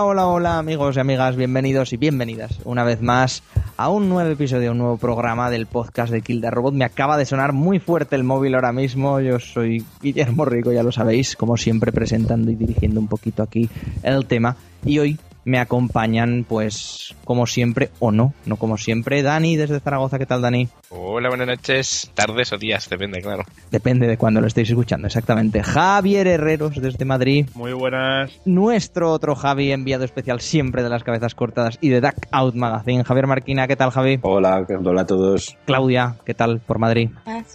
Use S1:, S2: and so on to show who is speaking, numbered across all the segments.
S1: Hola, hola, hola amigos y amigas, bienvenidos y bienvenidas una vez más a un nuevo episodio, un nuevo programa del podcast de Kill the Robot. Me acaba de sonar muy fuerte el móvil ahora mismo, yo soy Guillermo Rico, ya lo sabéis, como siempre presentando y dirigiendo un poquito aquí el tema. Y hoy me acompañan, pues, como siempre, o no, no como siempre. Dani, desde Zaragoza, ¿qué tal, Dani?
S2: Hola, buenas noches, tardes o días, depende, claro.
S1: Depende de cuando lo estéis escuchando, exactamente. Javier Herreros, desde Madrid.
S3: Muy buenas.
S1: Nuestro otro Javi, enviado especial siempre de las cabezas cortadas y de Duck Out Magazine. Javier Marquina, ¿qué tal, Javi?
S4: Hola, hola a todos.
S1: Claudia, ¿qué tal por Madrid?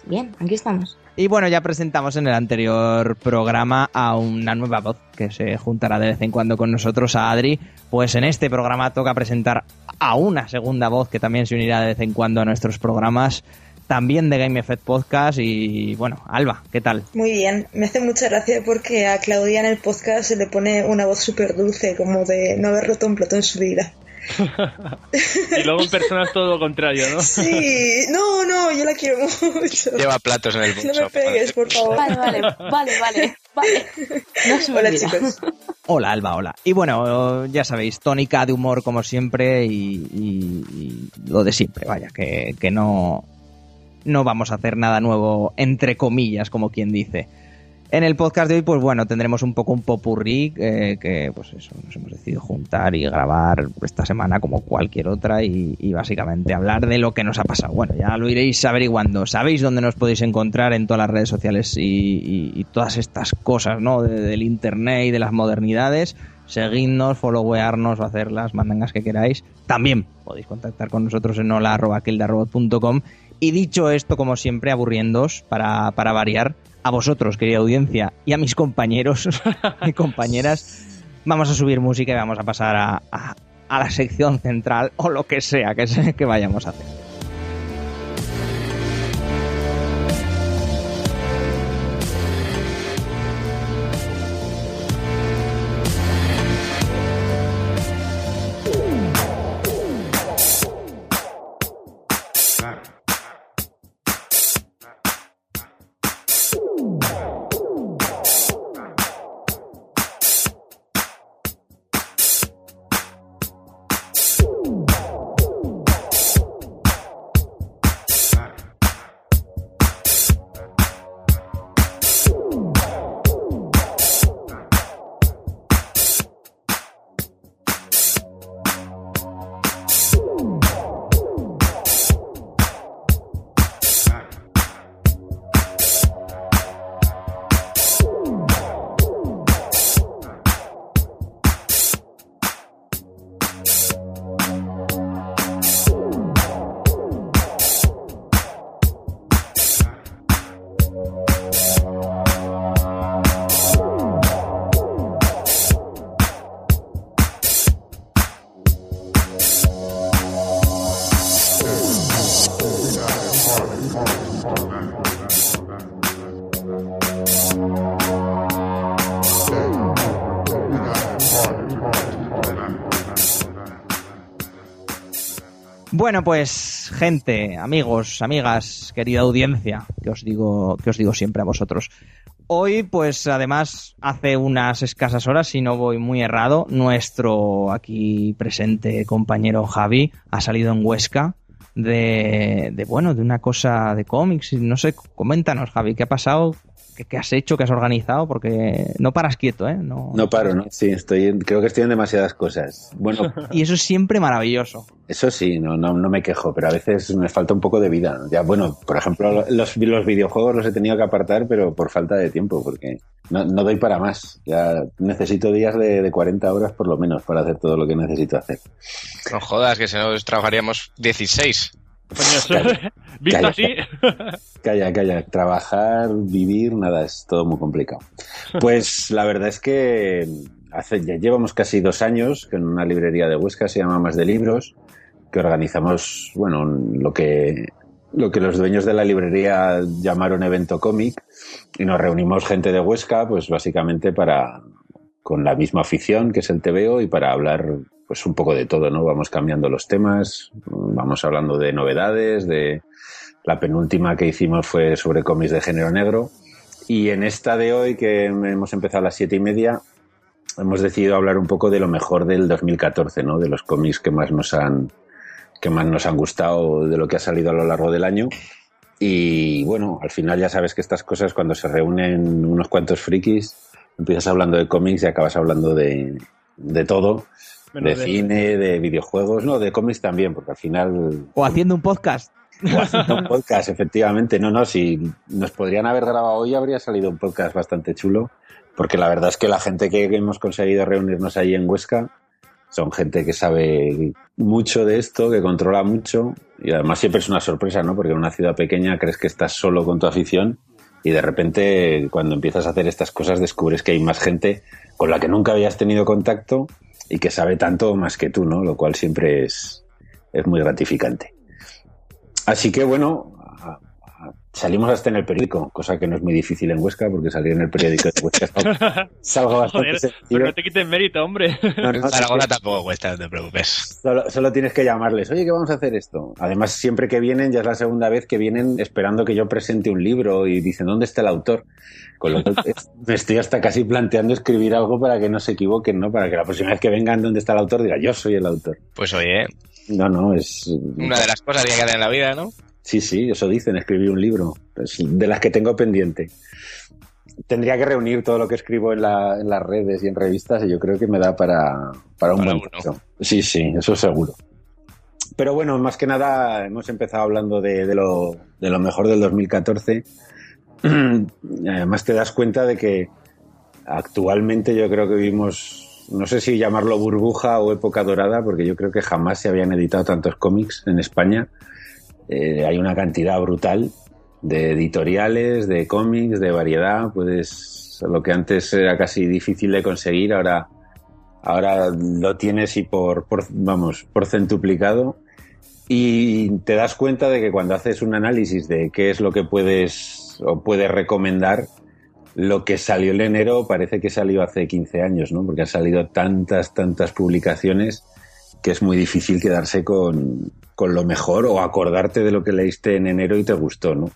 S5: Bien, aquí estamos.
S1: Y bueno, ya presentamos en el anterior programa a una nueva voz que se juntará de vez en cuando con nosotros, a Adri. Pues en este programa toca presentar a una segunda voz que también se unirá de vez en cuando a nuestros programas, también de Game Effect Podcast. Y bueno, Alba, ¿qué tal?
S6: Muy bien, me hace mucha gracia porque a Claudia en el podcast se le pone una voz súper dulce, como de no haber roto un plato en su vida.
S3: Y luego en persona es todo lo contrario, ¿no?
S6: Sí, no, no, yo la quiero mucho.
S2: Lleva platos en el
S6: No me pegues, por favor.
S5: Vale, vale, vale, vale, vale. No
S6: Hola, chicos.
S1: Hola, Alba, hola. Y bueno, ya sabéis, tónica de humor como siempre y, y- y lo de siempre, vaya, que, que no, no vamos a hacer nada nuevo, entre comillas, como quien dice. En el podcast de hoy, pues bueno, tendremos un poco un popurrí eh, que, pues eso, nos hemos decidido juntar y grabar esta semana como cualquier otra y, básicamente hablar de lo que nos ha pasado. Bueno, ya lo iréis averiguando. Sabéis dónde nos podéis encontrar en todas las redes sociales y, todas estas cosas, ¿no? De- del internet y de las modernidades. Seguidnos, followearnos o hacer las mandangas que queráis. También podéis contactar con nosotros en hola.kildarrobot.com. Y dicho esto, como siempre, aburriéndoos para, para variar, a vosotros, querida audiencia, y a mis compañeros y compañeras, vamos a subir música y vamos a pasar a, a- a la sección central o lo que sea que, que vayamos a hacer. Bueno, pues gente, amigos, amigas, querida audiencia, que os digo, que os digo siempre a vosotros. Hoy, pues además, hace unas escasas horas, si no voy muy errado, nuestro aquí presente compañero Javi ha salido en Huesca de, de bueno, de una cosa de cómics. No sé, coméntanos, Javi, ¿qué ha pasado? ¿Qué, qué has hecho? ¿Qué has organizado? Porque no paras quieto, ¿eh? No,
S4: No paro, ¿no? Sí, estoy creo que estoy en demasiadas cosas. Bueno,
S1: Y eso es siempre maravilloso.
S4: eso sí, no, no, no me quejo, pero a veces me falta un poco de vida. Ya, bueno, por ejemplo, los, los videojuegos los he tenido que apartar, pero por falta de tiempo, porque no, no doy para más. Ya necesito días de, de 40 horas por lo menos para hacer todo lo que necesito hacer.
S2: No jodas, que si no trabajaríamos 16.
S3: Eso- visto
S4: Calla.
S3: así,
S4: Calla, calla. Trabajar, vivir, nada, es todo muy complicado. Pues la verdad es que hace, ya llevamos casi dos años que en una librería de Huesca se llama Más de Libros, que organizamos, bueno, lo que, lo que los dueños de la librería llamaron evento cómic y nos reunimos gente de Huesca, pues básicamente para, con la misma afición que es el TVO y para hablar pues un poco de todo, ¿no? Vamos cambiando los temas, vamos hablando de novedades, de la penúltima que hicimos fue sobre cómics de género negro y en esta de hoy que hemos empezado a las siete y media hemos decidido hablar un poco de lo mejor del 2014, ¿no? De los cómics que más nos han que más nos han gustado de lo que ha salido a lo largo del año. Y bueno, al final ya sabes que estas cosas cuando se reúnen unos cuantos frikis, empiezas hablando de cómics y acabas hablando de, de todo. De
S3: de-
S4: cine, de videojuegos, no, de cómics también, porque al final
S1: O haciendo un podcast.
S4: o haciendo un podcast, efectivamente. No, no, si nos podrían haber grabado hoy habría salido un podcast bastante chulo, porque la verdad es que la gente que hemos conseguido reunirnos ahí en Huesca son gente que sabe mucho de esto, que controla mucho, y además siempre es una sorpresa, ¿no? Porque en una ciudad pequeña crees que estás solo con tu afición y de repente cuando empiezas a hacer estas cosas descubres que hay más gente con la que nunca habías tenido contacto y que sabe tanto más que tú, ¿no? Lo cual siempre es, es muy gratificante. Así que bueno, salimos hasta en el periódico, cosa que no es muy difícil en Huesca, porque salir en el periódico de Huesca es algo- es algo bastante
S3: Joder, pero no te quites mérito, hombre.
S4: No, no,
S2: Zaragoza tampoco cuesta, no te preocupes.
S4: solo, solo tienes que llamarles, oye, que vamos a hacer esto. Además, siempre que vienen, ya es la segunda vez que vienen esperando que yo presente un libro y dicen, ¿dónde está el autor? Con lo cual, es- me estoy hasta casi planteando escribir algo para que no se equivoquen, ¿no? Para que la próxima vez que vengan, ¿dónde está el autor? Diga, yo soy el autor.
S2: Pues oye,
S4: No, no, es...
S2: una de las cosas que hay que hacer en la vida, ¿no?
S4: Sí, sí, eso dicen, escribir un libro. Es de las que tengo pendiente. Tendría que reunir todo lo que escribo en, la- en las redes y en revistas y yo creo que me da para, para un
S2: Para
S4: buen
S2: uno.
S4: Sí, sí, eso seguro. Pero bueno, más que nada hemos empezado hablando de, de lo, de lo mejor del 2014. Además te das cuenta de que actualmente yo creo que vivimos, no sé si llamarlo burbuja o época dorada, porque yo creo que jamás se habían editado tantos cómics en España. Eh, hay una cantidad brutal de editoriales, de cómics, de variedad. Puedes, lo que antes era casi difícil de conseguir, ahora, ahora lo tienes y por, por, vamos, por centuplicado. Y te das cuenta de que cuando haces un análisis de qué es lo que puedes o puedes recomendar, lo que salió en enero parece que salió hace 15 años, ¿no? Porque han salido tantas, tantas publicaciones que es muy difícil quedarse con, con lo mejor o acordarte de lo que leíste en enero y te gustó, ¿no?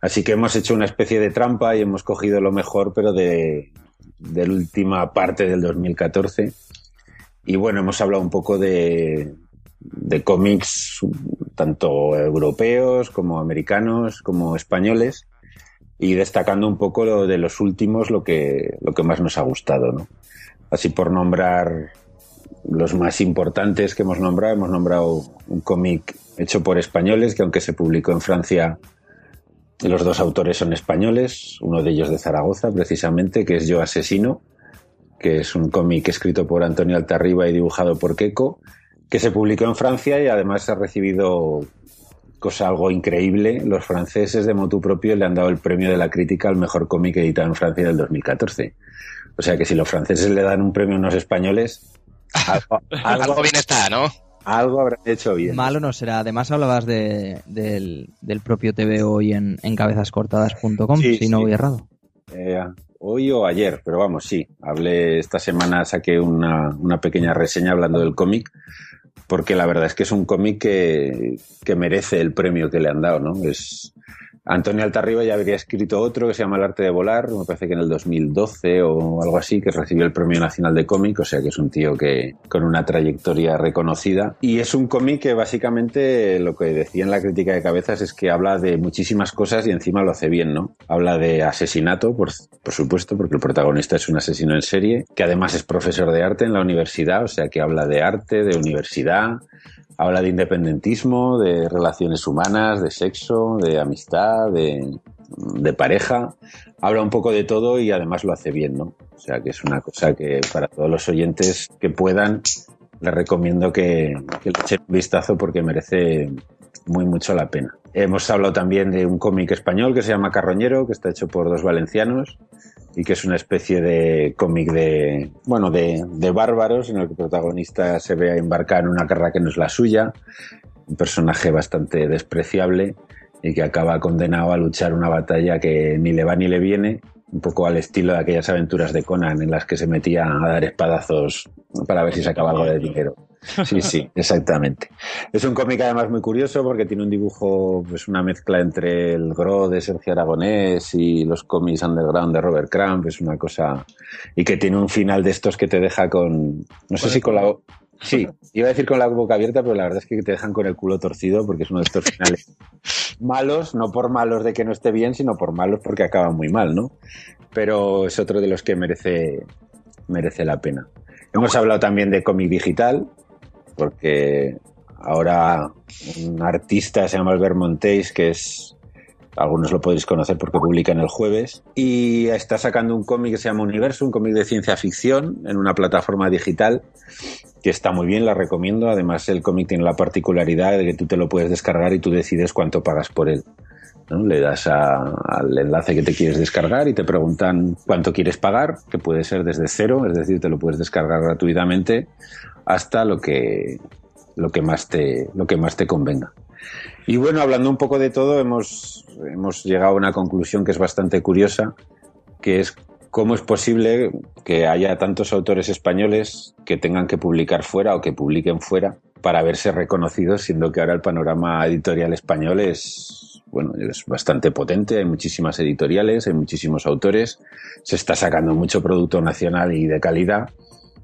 S4: Así que hemos hecho una especie de trampa y hemos cogido lo mejor, pero de, de la última parte del 2014. Y bueno, hemos hablado un poco de, de cómics tanto europeos como americanos como españoles y destacando un poco lo de los últimos lo que, lo que más nos ha gustado, ¿no? Así por nombrar los más importantes que hemos nombrado, hemos nombrado un cómic hecho por españoles que aunque se publicó en Francia, los dos autores son españoles, uno de ellos de Zaragoza precisamente, que es Yo Asesino, que es un cómic escrito por Antonio Altarriba y dibujado por Keiko, que se publicó en Francia y además ha recibido cosa algo increíble. Los franceses de motu propio le han dado el premio de la crítica al mejor cómic editado en Francia del 2014. O sea que si los franceses le dan un premio a unos españoles, algo, algo,
S2: Algo bien está, ¿no?
S4: algo habrán hecho bien.
S1: Malo no será. Además hablabas de, del, del propio TV hoy en, en cabezascortadas.com,
S4: Sí,
S1: si no
S4: sí.
S1: voy errado.
S4: Eh, hoy o ayer, pero vamos, sí. Hablé esta semana, saqué una, una pequeña reseña hablando del cómic, porque la verdad es que es un cómic que, que merece el premio que le han dado, ¿no? Es, Antonio Altarriba ya habría escrito otro que se llama El arte de volar, me parece que en el 2012 o algo así, que recibió el Premio Nacional de Cómic, o sea que es un tío que con una trayectoria reconocida. Y es un cómic que básicamente lo que decía en la crítica de cabezas es que habla de muchísimas cosas y encima lo hace bien, ¿no? Habla de asesinato, por, por supuesto, porque el protagonista es un asesino en serie, que además es profesor de arte en la universidad, o sea que habla de arte, de universidad, habla de independentismo, de relaciones humanas, de sexo, de amistad, de, pareja. Habla un poco de todo y además lo hace bien, ¿no? O sea que es una cosa que para todos los oyentes que puedan, les recomiendo que, que le echen un vistazo porque merece muy mucho la pena. Hemos hablado también de un cómic español que se llama Carroñero, que está hecho por dos valencianos y que es una especie de cómic de, bueno, de, bárbaros en el que el protagonista se ve embarcar en una carrera que no es la suya, un personaje bastante despreciable y que acaba condenado a luchar una batalla que ni le va ni le viene un poco al estilo de aquellas aventuras de Conan en las que se metía a dar espadazos para ver si sacaba algo de dinero. Sí, sí, exactamente. Es un cómic además muy curioso porque tiene un dibujo, pues una mezcla entre el Gro de Sergio Aragonés y los cómics underground de Robert Crumb, es una cosa... Y que tiene un final de estos que te deja con... No sé si con la... Sí, iba a decir con la boca abierta, pero la verdad es que te dejan con el culo torcido porque es uno de estos finales malos, no por malos de que no esté bien, sino por malos porque acaba muy mal, ¿no? Pero es otro de los que merece, merece la pena. Hemos hablado también de cómic digital, porque ahora un artista se llama Albert Montéis, que es algunos lo podéis conocer porque publica en el jueves, y está sacando un cómic que se llama Universo, un cómic de ciencia ficción en una plataforma digital que está muy bien, la recomiendo. Además, el cómic tiene la particularidad de que tú te lo puedes descargar y tú decides cuánto pagas por él. ¿no? Le das al enlace que te quieres descargar y te preguntan cuánto quieres pagar, que puede ser desde cero, es decir, te lo puedes descargar gratuitamente hasta lo que, lo que, más, te, lo que más te convenga. Y bueno, hablando un poco de todo, hemos, hemos llegado a una conclusión que es bastante curiosa, que es cómo es posible que haya tantos autores españoles que tengan que publicar fuera o que publiquen fuera para verse reconocidos, siendo que ahora el panorama editorial español es, bueno, es bastante potente, hay muchísimas editoriales, hay muchísimos autores, se está sacando mucho producto nacional y de calidad,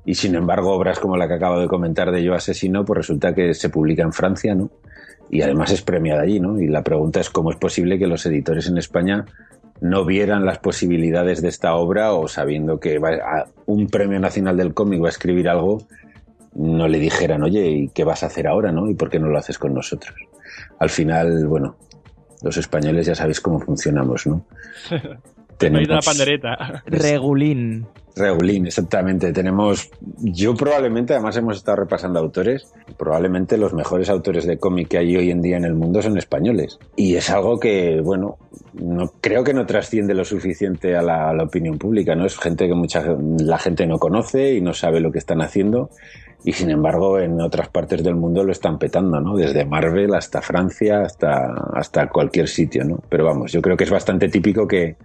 S4: y sin embargo obras como la que acabo de comentar de Yo Asesino, pues resulta que se publica en Francia, ¿no? Y además es premiada allí, ¿no? Y la pregunta es cómo es posible que los editores en España no vieran las posibilidades de esta obra o sabiendo que un premio nacional del cómic va a escribir algo, no le dijeran, oye, ¿y qué vas a hacer ahora, no? ¿Y por qué no lo haces con nosotros? Al final, bueno, los españoles ya sabéis cómo funcionamos, ¿no?
S3: Tenemos... la pandereta.
S1: Regulín.
S4: Regulín, exactamente. Tenemos, yo probablemente, además hemos estado repasando autores, probablemente los mejores autores de cómic que hay hoy en día en el mundo son españoles. Y es algo que, bueno, no creo que no trasciende lo suficiente a la, a la opinión pública, ¿no? Es gente que mucha la gente no conoce y no sabe lo que están haciendo y sin embargo en otras partes del mundo lo están petando, ¿no? Desde Marvel hasta Francia hasta, hasta cualquier sitio, ¿no? Pero vamos, yo creo que es bastante típico que,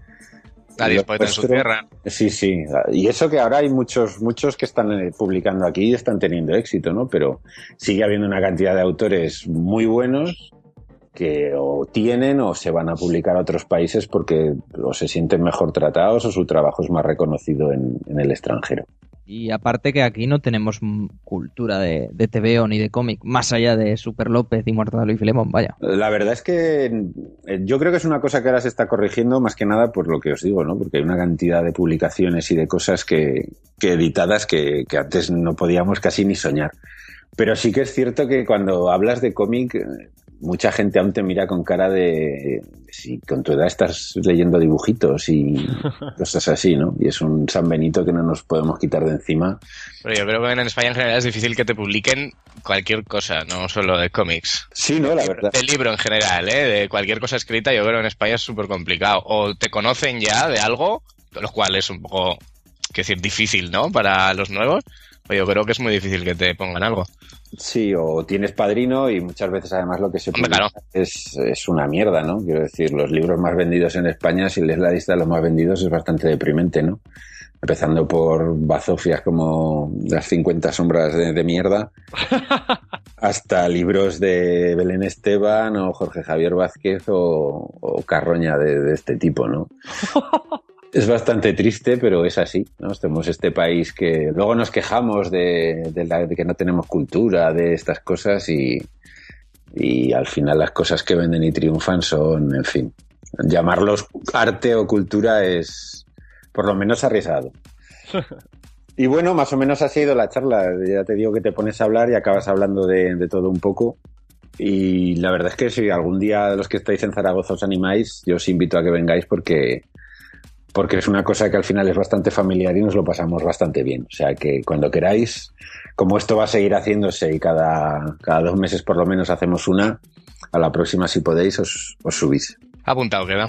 S2: Nadie puede en su tierra.
S4: Sí, sí. Y eso que ahora hay muchos, muchos que están eh, publicando aquí y están teniendo éxito, ¿no? Pero sigue habiendo una cantidad de autores muy buenos que o tienen o se van a publicar a otros países porque o se sienten mejor tratados o su trabajo es más reconocido en, en el extranjero.
S1: Y aparte que aquí no tenemos cultura de, de TVO ni de cómic, más allá de Super López y Mortadelo y Filemón, vaya.
S4: La verdad es que eh, yo creo que es una cosa que ahora se está corrigiendo más que nada por lo que os digo, ¿no? Porque hay una cantidad de publicaciones y de cosas que, que editadas que, que antes no podíamos casi ni soñar. Pero sí que es cierto que cuando hablas de cómic, mucha gente aún te mira con cara de si con tu edad estás leyendo dibujitos y cosas así, ¿no? Y es un San Benito que no nos podemos quitar de encima.
S2: Pero yo creo que en España en general es difícil que te publiquen cualquier cosa, no solo de cómics.
S4: Sí, no, la verdad.
S2: De libro en general, ¿eh? De cualquier cosa escrita, yo creo que en España es súper complicado. O te conocen ya de algo, lo cual es un poco, quiero decir, difícil, ¿no? Para los nuevos. Pero yo creo que es muy difícil que te pongan algo.
S4: Sí, o tienes padrino y muchas veces además lo que se publica
S2: claro.
S4: es, es, una mierda, ¿no? Quiero decir, los libros más vendidos en España, si lees la lista de los más vendidos, es bastante deprimente, ¿no? Empezando por bazofias como Las 50 sombras de, de mierda, hasta libros de Belén Esteban o Jorge Javier Vázquez o, o Carroña de, de este tipo, ¿no? Es bastante triste, pero es así, ¿no? Tenemos este país que luego nos quejamos de, de, la, de que no tenemos cultura, de estas cosas y, y, al final las cosas que venden y triunfan son, en fin, llamarlos arte o cultura es por lo menos arriesgado. Y bueno, más o menos ha sido la charla. Ya te digo que te pones a hablar y acabas hablando de, de todo un poco. Y la verdad es que si algún día los que estáis en Zaragoza os animáis, yo os invito a que vengáis porque porque es una cosa que al final es bastante familiar y nos lo pasamos bastante bien. O sea que cuando queráis, como esto va a seguir haciéndose y cada, cada dos meses por lo menos hacemos una, a la próxima si podéis os, os subís.
S2: Apuntado queda.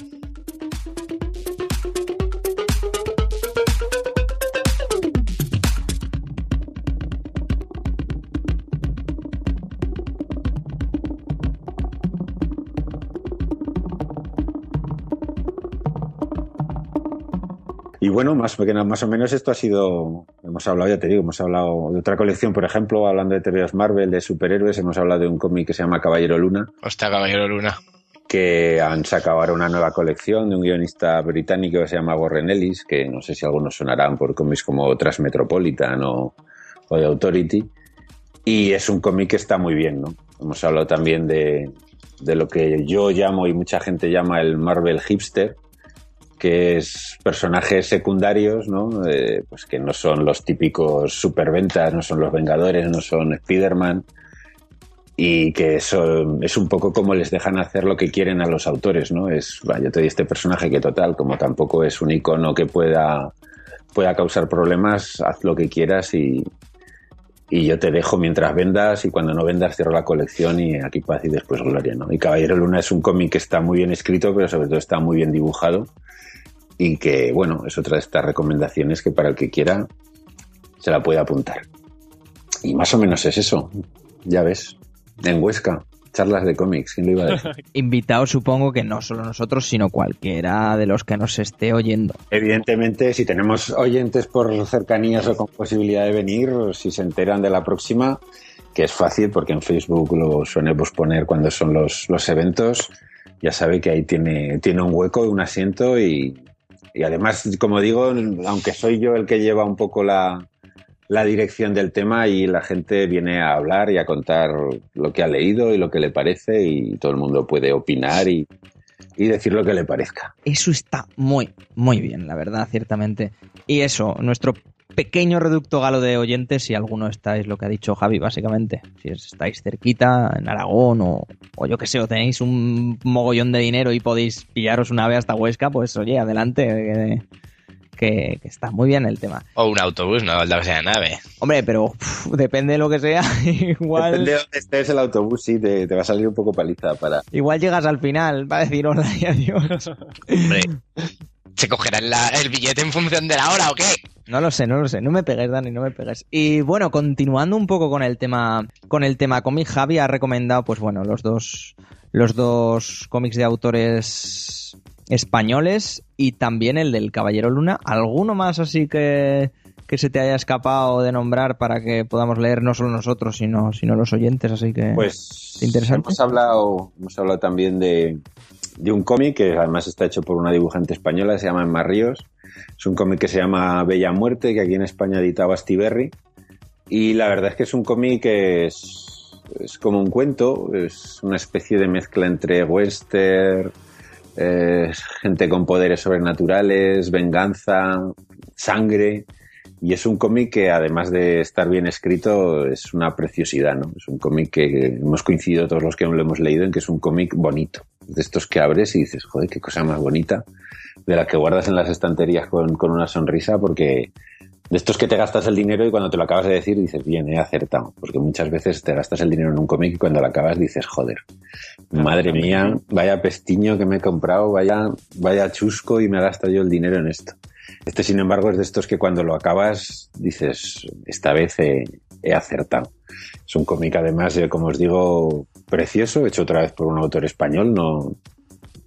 S4: Y bueno, más, más o menos esto ha sido, hemos hablado, ya te digo, hemos hablado de otra colección, por ejemplo, hablando de teorías Marvel, de superhéroes, hemos hablado de un cómic que se llama Caballero Luna.
S2: Hostia, Caballero Luna.
S4: Que han sacado ahora una nueva colección de un guionista británico que se llama Warren Ellis, que no sé si algunos sonarán por cómics como Transmetropolitan o, o The Authority. Y es un cómic que está muy bien, ¿no? Hemos hablado también de, de lo que yo llamo y mucha gente llama el Marvel hipster, que es personajes secundarios, ¿no? Eh, pues que no son los típicos superventas, no son los Vengadores, no son Spider-Man, y que eso es un poco como les dejan hacer lo que quieren a los autores, ¿no? Es, yo te doy este personaje que total, como tampoco es un icono que pueda, pueda causar problemas, haz lo que quieras y, y yo te dejo mientras vendas y cuando no vendas cierro la colección y aquí paz y después gloria, ¿no? Y Caballero Luna es un cómic que está muy bien escrito, pero sobre todo está muy bien dibujado y que, bueno, es otra de estas recomendaciones que para el que quiera se la puede apuntar. Y más o menos es eso, ya ves, en Huesca charlas de cómics, ¿quién lo iba a decir?
S1: Invitados supongo que no solo nosotros, sino cualquiera de los que nos esté oyendo.
S4: Evidentemente, si tenemos oyentes por cercanías o con posibilidad de venir, si se enteran de la próxima, que es fácil porque en Facebook lo suelemos poner cuando son los, los eventos, ya sabe que ahí tiene, tiene un hueco, un asiento y, y además, como digo, aunque soy yo el que lleva un poco la, la dirección del tema y la gente viene a hablar y a contar lo que ha leído y lo que le parece y todo el mundo puede opinar y, decir lo que le parezca.
S1: Eso está muy, muy bien, la verdad, ciertamente. Y eso, nuestro pequeño reducto galo de oyentes, si alguno estáis, lo que ha dicho Javi, básicamente. Si estáis cerquita, en Aragón o, o yo que sé, o tenéis un mogollón de dinero y podéis pillaros una vez hasta Huesca, pues oye, adelante que, está muy bien el tema.
S2: O un autobús, no la que sea nave.
S1: Hombre, pero depende de lo que sea. igual...
S4: Depende de dónde estés el autobús, sí, te, va a salir un poco paliza para...
S1: Igual llegas al final para decir hola y adiós.
S2: Hombre, ¿se cogerá el billete en función de la hora o qué?
S1: No lo sé, no lo sé. No me pegues, Dani, no me pegues. Y bueno, continuando un poco con el tema, con el tema cómic, Javi ha recomendado, pues bueno, los dos, los dos cómics de autores españoles y también el del Caballero Luna. ¿Alguno más así que, que se te haya escapado de nombrar para que podamos leer no solo nosotros, sino, sino los oyentes? Así que.
S4: Pues. Interesante. Hemos hablado, hemos hablado también de, de un cómic que además está hecho por una dibujante española, se llama Emma Ríos. Es un cómic que se llama Bella Muerte, que aquí en España editaba Stiberry. Y la verdad es que es un cómic que es, es como un cuento, es una especie de mezcla entre western eh, gente con poderes sobrenaturales, venganza, sangre. Y es un cómic que, además de estar bien escrito, es una preciosidad, ¿no? Es un cómic que hemos coincidido todos los que lo hemos leído en que es un cómic bonito. De estos que abres y dices, joder, qué cosa más bonita. De la que guardas en las estanterías con, con una sonrisa porque de estos que te gastas el dinero y cuando te lo acabas de decir dices, bien, he acertado. Porque muchas veces te gastas el dinero en un cómic y cuando lo acabas dices, joder, madre mía, vaya pestiño que me he comprado, vaya, vaya chusco y me he gastado yo el dinero en esto. Este, sin embargo, es de estos que cuando lo acabas dices, esta vez he, acertado. Es un cómic, además, como os digo, precioso, hecho otra vez por un autor español. No,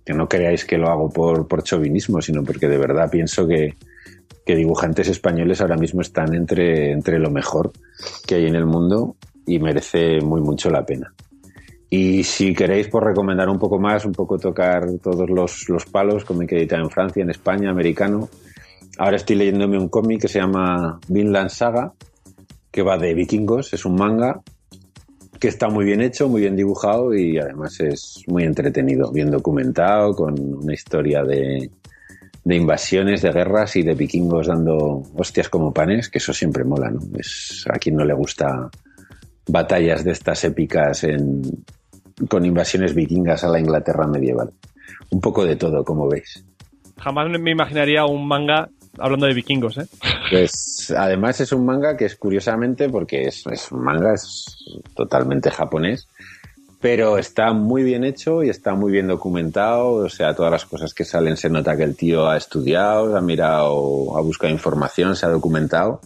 S4: que no creáis que lo hago por, por chauvinismo, sino porque de verdad pienso que, que dibujantes españoles ahora mismo están entre, entre lo mejor que hay en el mundo y merece muy mucho la pena. Y si queréis por recomendar un poco más, un poco tocar todos los, los palos, cómic editado en Francia, en España, americano, ahora estoy leyéndome un cómic que se llama Vinland Saga, que va de vikingos, es un manga que está muy bien hecho, muy bien dibujado y además es muy entretenido, bien documentado, con una historia de, de invasiones, de guerras y de vikingos dando hostias como panes, que eso siempre mola, ¿no? A quien no le gusta batallas de estas épicas en, con invasiones vikingas a la Inglaterra medieval. Un poco de todo, como veis.
S3: Jamás me imaginaría un manga hablando de vikingos, ¿eh?
S4: Pues además es un manga que es curiosamente, porque es, es un manga, es totalmente japonés, pero está muy bien hecho y está muy bien documentado. O sea, todas las cosas que salen se nota que el tío ha estudiado, ha mirado, ha buscado información, se ha documentado.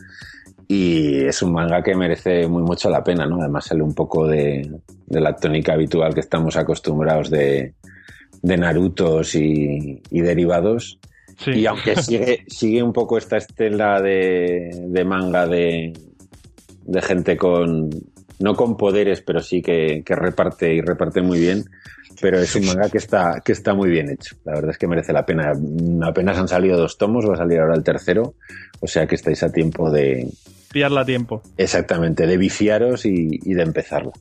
S4: Y es un manga que merece muy mucho la pena, ¿no? Además sale un poco de, la tónica habitual que estamos acostumbrados de, de Narutos y, y derivados.
S3: Sí.
S4: Y aunque sigue, sigue un poco esta estela de, de manga de, de gente con, no con poderes, pero sí que, que reparte y reparte muy bien. Pero es un manga que está, que está muy bien hecho. La verdad es que merece la pena. Apenas han salido dos tomos, va a salir ahora el tercero. O sea que estáis a tiempo de,
S3: Pillarla a tiempo.
S4: exactamente, de viciaros y, y de empezarlo.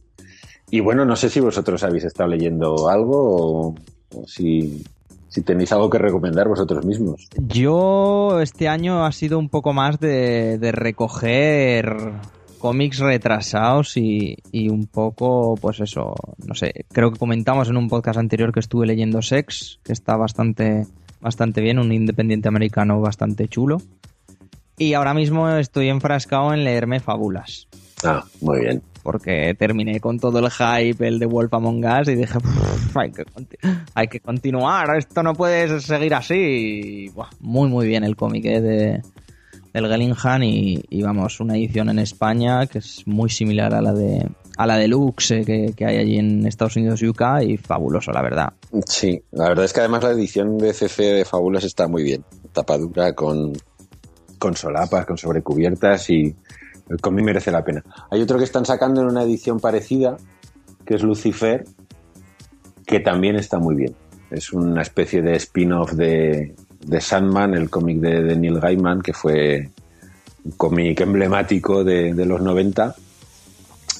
S4: Y bueno, no sé si vosotros habéis estado leyendo algo o, o si, si tenéis algo que recomendar vosotros mismos.
S1: Yo este año ha sido un poco más de, de recoger cómics retrasados y, y un poco, pues eso, no sé, creo que comentamos en un podcast anterior que estuve leyendo Sex, que está bastante, bastante bien, un independiente americano bastante chulo. Y ahora mismo estoy enfrascado en leerme fábulas.
S4: Ah, muy bien.
S1: Porque terminé con todo el hype, el de Wolf Among Us, y dije, "Pff, hay que, continuar, esto no puede seguir así. Buah, muy, muy bien el cómic eh, de, del Gellingham y, y, vamos, una edición en España que es muy similar a la de a la deluxe eh, que, hay allí en Estados Unidos y UK y fabuloso, la verdad.
S7: Sí, la verdad es que además la edición de CC de Fábulas está muy bien. Tapadura con...
S4: Con solapas, con sobrecubiertas y el cómic merece la pena. Hay otro que están sacando en una edición parecida, que es Lucifer, que también está muy bien. Es una especie de spin-off de, de Sandman, el cómic de, de Neil Gaiman, que fue un cómic emblemático de, de los 90.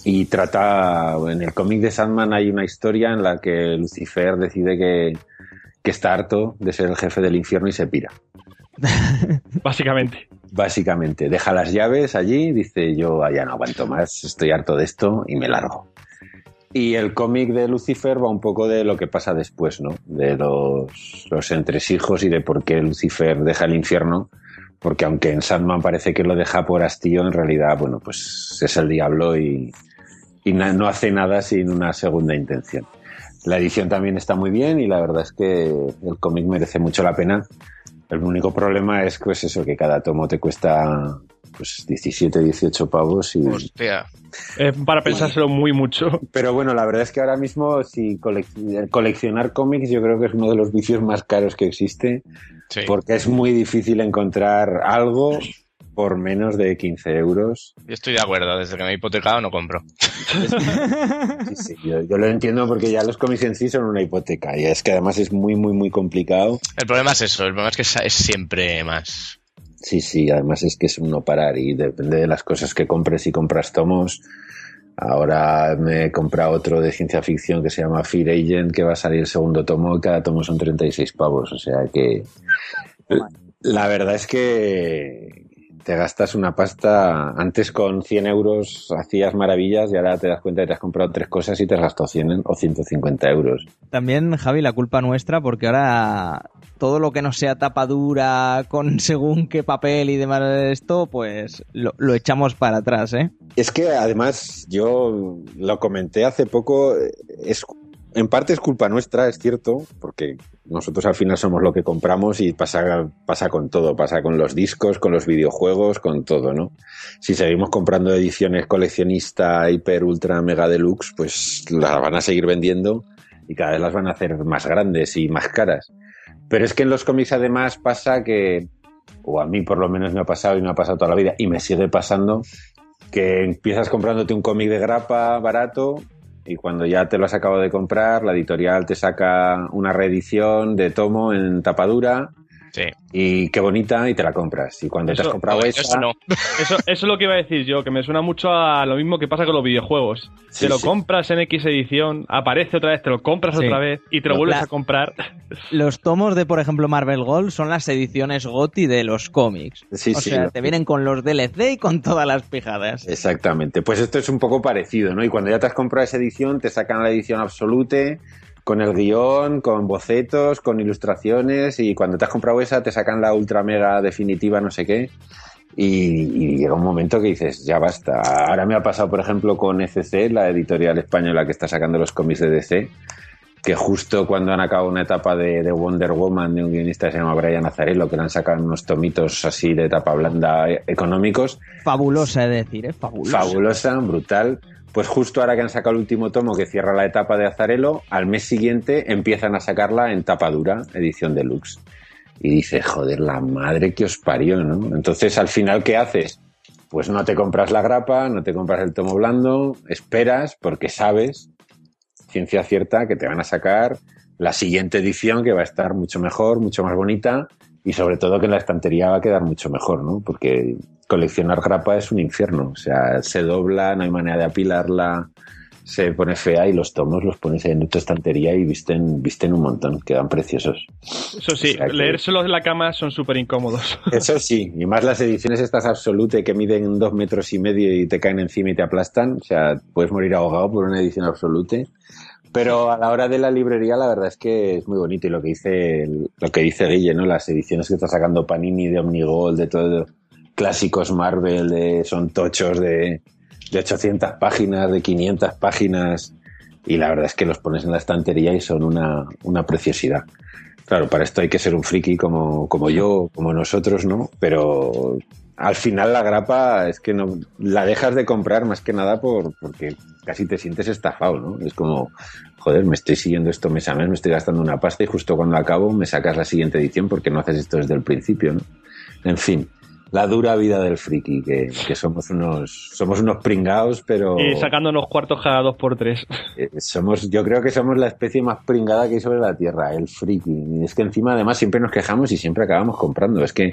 S4: Y trata, en el cómic de Sandman hay una historia en la que Lucifer decide que, que está harto de ser el jefe del infierno y se pira.
S3: Básicamente.
S4: Básicamente, deja las llaves allí, dice yo "Ah, ya no aguanto más, estoy harto de esto y me largo. Y el cómic de Lucifer va un poco de lo que pasa después, ¿no? De los, los entresijos y de por qué Lucifer deja el infierno. Porque aunque en Sandman parece que lo deja por hastío, en realidad, bueno, pues es el diablo y, y no hace nada sin una segunda intención. La edición también está muy bien y la verdad es que el cómic merece mucho la pena. El único problema es pues eso, que cada tomo te cuesta pues 17, 18 pavos y...
S2: Hostia.
S3: Eh, para pensárselo muy mucho.
S4: Pero bueno, la verdad es que ahora mismo si colec- coleccionar cómics yo creo que es uno de los vicios más caros que existe
S2: Sí.
S4: porque es muy difícil encontrar algo por menos de 15 euros.
S2: Yo estoy de acuerdo. Desde que me he hipotecado no compro.
S4: Sí, sí, yo, yo lo entiendo porque ya los cómics en sí son una hipoteca y es que además es muy, muy, muy complicado.
S2: El problema es eso. El problema es que es, siempre más.
S4: Sí, sí, además es que es un no parar y depende de las cosas que compres. Si compras tomos, ahora me he comprado otro de ciencia ficción que se llama Fear Agent, que va a salir el segundo tomo y cada tomo son 36 pavos. O sea que la verdad es que te gastas una pasta. Antes con 100 euros hacías maravillas y ahora te das cuenta que te has comprado tres cosas y te has gastado 100 o 150 euros.
S1: También, Javi, la culpa nuestra, porque ahora todo lo que no sea tapadura con según qué papel y demás de esto, pues lo, lo echamos para atrás, ¿eh?
S7: Es que además yo lo comenté hace poco, es, en parte es culpa nuestra, es cierto, porque nosotros al final somos lo que compramos y pasa, pasa con todo, pasa con los discos, con los videojuegos, con todo, ¿no? Si seguimos comprando ediciones coleccionista, hiper, ultra, mega deluxe, pues las van a seguir vendiendo y cada vez las van a hacer más grandes y más caras. Pero es que en los cómics además pasa que, o a mí por lo menos me ha pasado y me ha pasado toda la vida y me sigue pasando, que empiezas comprándote un cómic de grapa barato y cuando ya te lo has acabado de comprar, la editorial te saca una reedición de tomo en tapadura
S2: Sí.
S7: y qué bonita y te la compras. Y cuando te has comprado
S2: No,
S7: esa,
S2: eso no.
S3: Eso, eso es lo que iba a decir yo, que me suena mucho a lo mismo que pasa con los videojuegos.
S7: Sí,
S3: te lo
S7: sí.
S3: compras en X edición, aparece otra vez, te lo compras
S1: Sí.
S3: otra vez y te lo
S1: No,
S3: vuelves
S1: la-
S3: a comprar.
S1: Los tomos de, por ejemplo, Marvel Gold son las ediciones GOTI de los cómics.
S7: Sí,
S1: o
S7: sí,
S1: sea,
S7: lo-
S1: te vienen con los DLC y con todas las pijadas.
S7: Exactamente. Pues esto es un poco parecido, ¿no? Y cuando ya te has comprado esa edición, te sacan la edición absolute, con el guion, con bocetos, con ilustraciones, y cuando te has comprado esa, te sacan la ultra mega definitiva, no sé qué. Y, y llega un momento que dices, ya basta. Ahora me ha pasado, por ejemplo, con ECC, la editorial española que está sacando los cómics de DC, que justo cuando han acabado una etapa de, de Wonder Woman de un guionista que se llama Brian Azarello, que le han sacado unos tomitos así de tapa blanda eh, económicos,
S1: Fabulosa, es decir, ¿eh? Fabulosa.
S7: fabulosa, brutal. Pues justo ahora que han sacado el último tomo que cierra la etapa de Azarelo, al mes siguiente empiezan a sacarla en tapa dura, edición deluxe.
S4: y dices, joder, la madre que os parió, ¿no? Entonces, al final, ¿qué haces? Pues no te compras la grapa, no te compras el tomo blando, esperas porque sabes, ciencia cierta, que te van a sacar la siguiente edición que va a estar mucho mejor, mucho más bonita y sobre todo que en la estantería va a quedar mucho mejor, ¿no? Porque coleccionar grapa es un infierno, o sea, se dobla, no hay manera de apilarla, se pone fea y los tomos los pones en tu estantería y visten, visten un montón, quedan preciosos.
S3: Eso sí, leer solo en la cama son súper incómodos.
S4: Eso sí, y más las ediciones estas absolute que miden dos metros y medio y te caen encima y te aplastan, o sea, puedes morir ahogado por una edición absolute. Pero a la hora de la librería, la verdad es que es muy bonito y lo que dice, lo que dice Guille, ¿no? Las ediciones que está sacando Panini de Omnigold, de todo, clásicos Marvel, de, son tochos de, de 800 páginas, de 500 páginas, y la verdad es que los pones en la estantería y son una, una preciosidad. Claro, para esto hay que ser un friki como, como yo, como nosotros, ¿no? Pero al final la grapa es que no la dejas de comprar más que nada por, porque casi te sientes estafado, ¿no? Es como, joder, me estoy siguiendo esto mes a mes, me estoy gastando una pasta y justo cuando acabo me sacas la siguiente edición porque no haces esto desde el principio, ¿no? En fin, la dura vida del friki, que, que, somos unos somos unos pringados, pero...
S3: Y sacándonos cuartos cada dos por tres.
S4: Eh, somos, yo creo que somos la especie más pringada que hay sobre la Tierra, el friki. Y es que encima además siempre nos quejamos y siempre acabamos comprando. Es que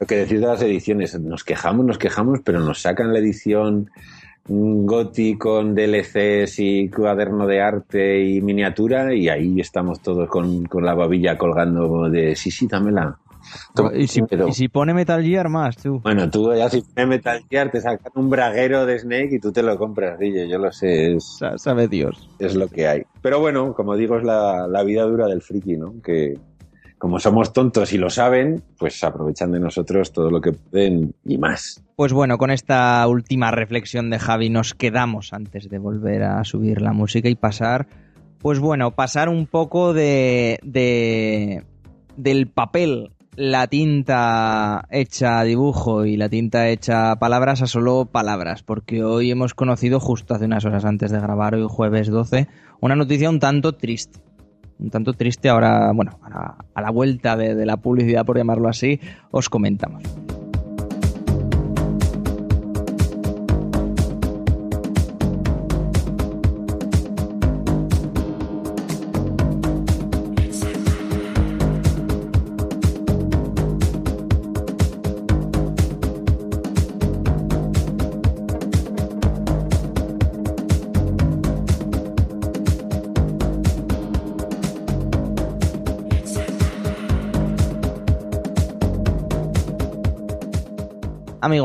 S4: lo que decís de las ediciones, nos quejamos, nos quejamos, pero nos sacan la edición Goti con DLCs y cuaderno de arte y miniatura y ahí estamos todos con, con la babilla colgando de sí, sí, dámela.
S1: ¿Y si, y si, pone Metal Gear más, tú.
S4: Bueno, tú ya si pone Metal Gear te sacan un braguero de Snake y tú te lo compras, Guille, yo lo sé. Es,
S1: Sabe Dios.
S4: Es lo que hay. Pero bueno, como digo, es la, la vida dura del friki, ¿no? Que como somos tontos y lo saben, pues aprovechan de nosotros todo lo que pueden y más.
S1: Pues bueno, con esta última reflexión de Javi nos quedamos antes de volver a subir la música y pasar, pues bueno, pasar un poco de, de del papel la tinta hecha dibujo y la tinta hecha palabras a solo palabras, porque hoy hemos conocido justo hace unas horas antes de grabar, hoy jueves 12, una noticia un tanto triste. Un tanto triste ahora, bueno, a la, a la vuelta de, de la publicidad, por llamarlo así, os comentamos.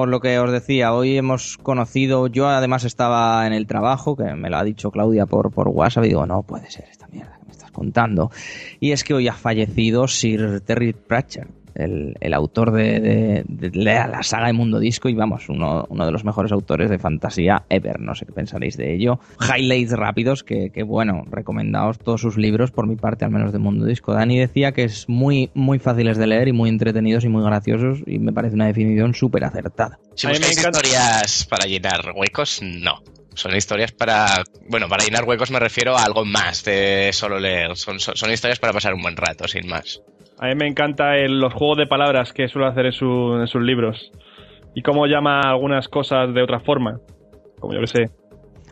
S1: Amigos, lo que os decía, hoy hemos conocido, yo además estaba en el trabajo, que me lo ha dicho Claudia por, por WhatsApp, y digo, no puede ser esta mierda que me estás contando. Y es que hoy ha fallecido Sir Terry Pratchett, el, el autor de, de, de, la saga de Mundo Disco y vamos, uno, uno, de los mejores autores de fantasía ever, no sé qué pensaréis de ello. Highlights rápidos, que, que bueno, recomendaos todos sus libros, por mi parte al menos de Mundo Disco. Dani decía que es muy, muy fáciles de leer y muy entretenidos y muy graciosos y me parece una definición súper acertada.
S2: Si buscáis historias para llenar huecos, no. Son historias para. Bueno, para llenar huecos me refiero a algo más de solo leer. Son, son, son historias para pasar un buen rato, sin más.
S3: A mí me encanta el, los juegos de palabras que suele hacer en, su, en, sus libros. Y cómo llama algunas cosas de otra forma. Como yo que sé.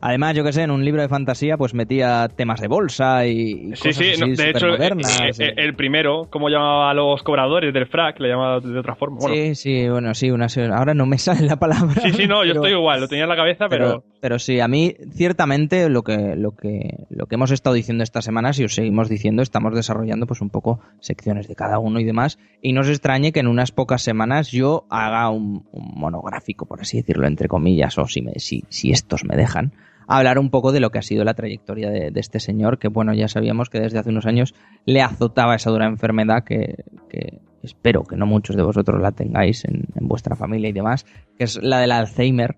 S1: Además, yo que sé, en un libro de fantasía, pues metía temas de bolsa y. y
S3: sí,
S1: cosas
S3: sí,
S1: así
S3: no, de hecho,
S1: modernas,
S3: el, el, primero, cómo llamaba a los cobradores del frac, le llamaba de otra forma. Bueno,
S1: sí, sí, bueno, sí, una, ahora no me sale la palabra.
S3: Sí, sí, no, yo estoy igual, lo tenía en la cabeza, pero...
S1: pero. Pero, sí, a mí, ciertamente, lo que, lo, que, lo que hemos estado diciendo estas semanas y os seguimos diciendo, estamos desarrollando pues un poco secciones de cada uno y demás. Y no os extrañe que en unas pocas semanas yo haga un, un monográfico, por así decirlo, entre comillas, o si, me, si, si estos me dejan hablar un poco de lo que ha sido la trayectoria de, de, este señor, que bueno, ya sabíamos que desde hace unos años le azotaba esa dura enfermedad que, que espero que no muchos de vosotros la tengáis en, en, vuestra familia y demás, que es la del Alzheimer,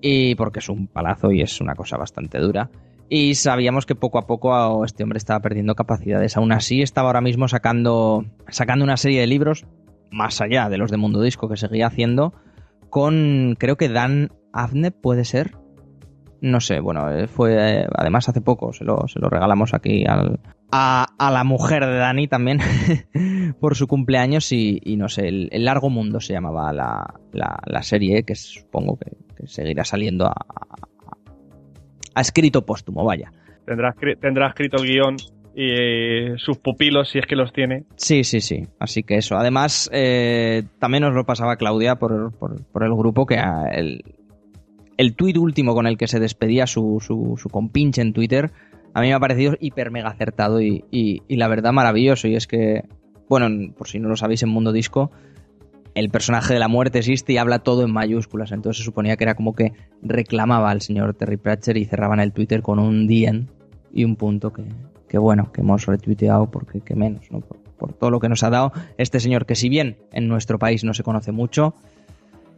S1: y porque es un palazo y es una cosa bastante dura. Y sabíamos que poco a poco este hombre estaba perdiendo capacidades. Aún así, estaba ahora mismo sacando, sacando una serie de libros, más allá de los de Mundo Disco que seguía haciendo, con creo que Dan Avne puede ser, no sé, bueno, eh, fue eh, además hace poco, se lo, se lo regalamos aquí al, a, a la mujer de Dani también por su cumpleaños y, y no sé, el, el largo mundo se llamaba la, la, la serie, que supongo que, que seguirá saliendo a, a- a escrito póstumo, vaya.
S3: Tendrá, tendrá escrito el guion y eh, sus pupilos, si es que los tiene.
S1: Sí, sí, sí. Así que eso. Además, eh, también nos lo pasaba Claudia por, por- por el grupo que ah, el, el tuit último con el que se despedía su, su, su compinche en Twitter a mí me ha parecido hiper mega acertado y, y- y la verdad maravilloso. Y es que, bueno, en- por si no lo sabéis en Mundo Disco, el personaje de la muerte existe y habla todo en mayúsculas. Entonces se suponía que era como que reclamaba al señor Terry Pratchett y cerraban el Twitter con un dien y un punto que, que bueno, que hemos retuiteado porque que menos, ¿no? Por todo lo que nos ha dado este señor que si bien en nuestro país no se conoce mucho,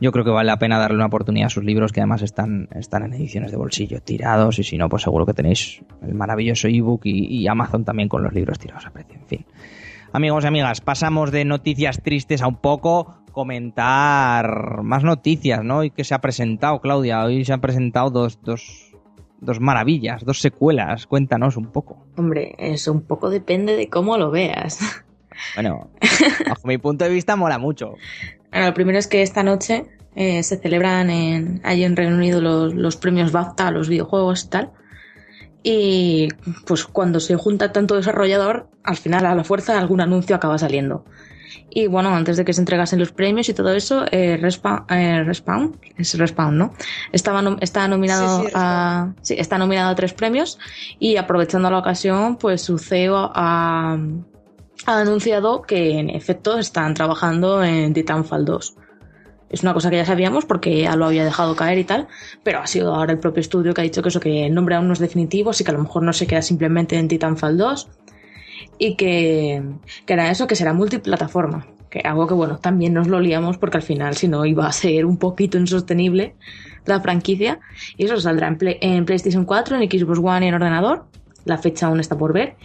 S1: yo creo que vale la pena darle una oportunidad a sus libros que además están, están en ediciones de bolsillo tirados y si no, pues seguro que tenéis el maravilloso ebook y, y Amazon también con los libros tirados a precio, en fin. Amigos y amigas, pasamos de noticias tristes a un poco comentar más noticias, ¿no? Y que se ha presentado, Claudia, hoy se han presentado dos, dos, dos maravillas, dos secuelas, cuéntanos un poco.
S5: Hombre, eso un poco depende de cómo lo veas.
S1: Bueno, bajo mi punto de vista mola mucho.
S5: Bueno, lo primero es que esta noche eh, se celebran en, allí en Reino Unido los, los premios BAFTA a los videojuegos y tal. Y pues cuando se junta tanto desarrollador, al final a la fuerza algún anuncio acaba saliendo. Y bueno, antes de que se entregasen los premios y todo eso, eh, Respawn, eh, Respawn, es Respawn, ¿no? Estaba nom- está nominado
S6: Sí, sí,
S5: a, sí, está nominado a tres premios y aprovechando la ocasión, pues su CEO ha, ha anunciado que en efecto están trabajando en Titanfall 2. Es una cosa que ya sabíamos porque ya lo había dejado caer y tal, pero ha sido ahora el propio estudio que ha dicho que eso, que el nombre aún no es definitivo, así que a lo mejor no se queda simplemente en Titanfall 2 y que, que era eso, que será multiplataforma. Que algo que bueno, también nos lo liamos porque al final si no iba a ser un poquito insostenible la franquicia. Y eso saldrá en, Play- en PlayStation 4, en Xbox One y en ordenador. La fecha aún está por ver.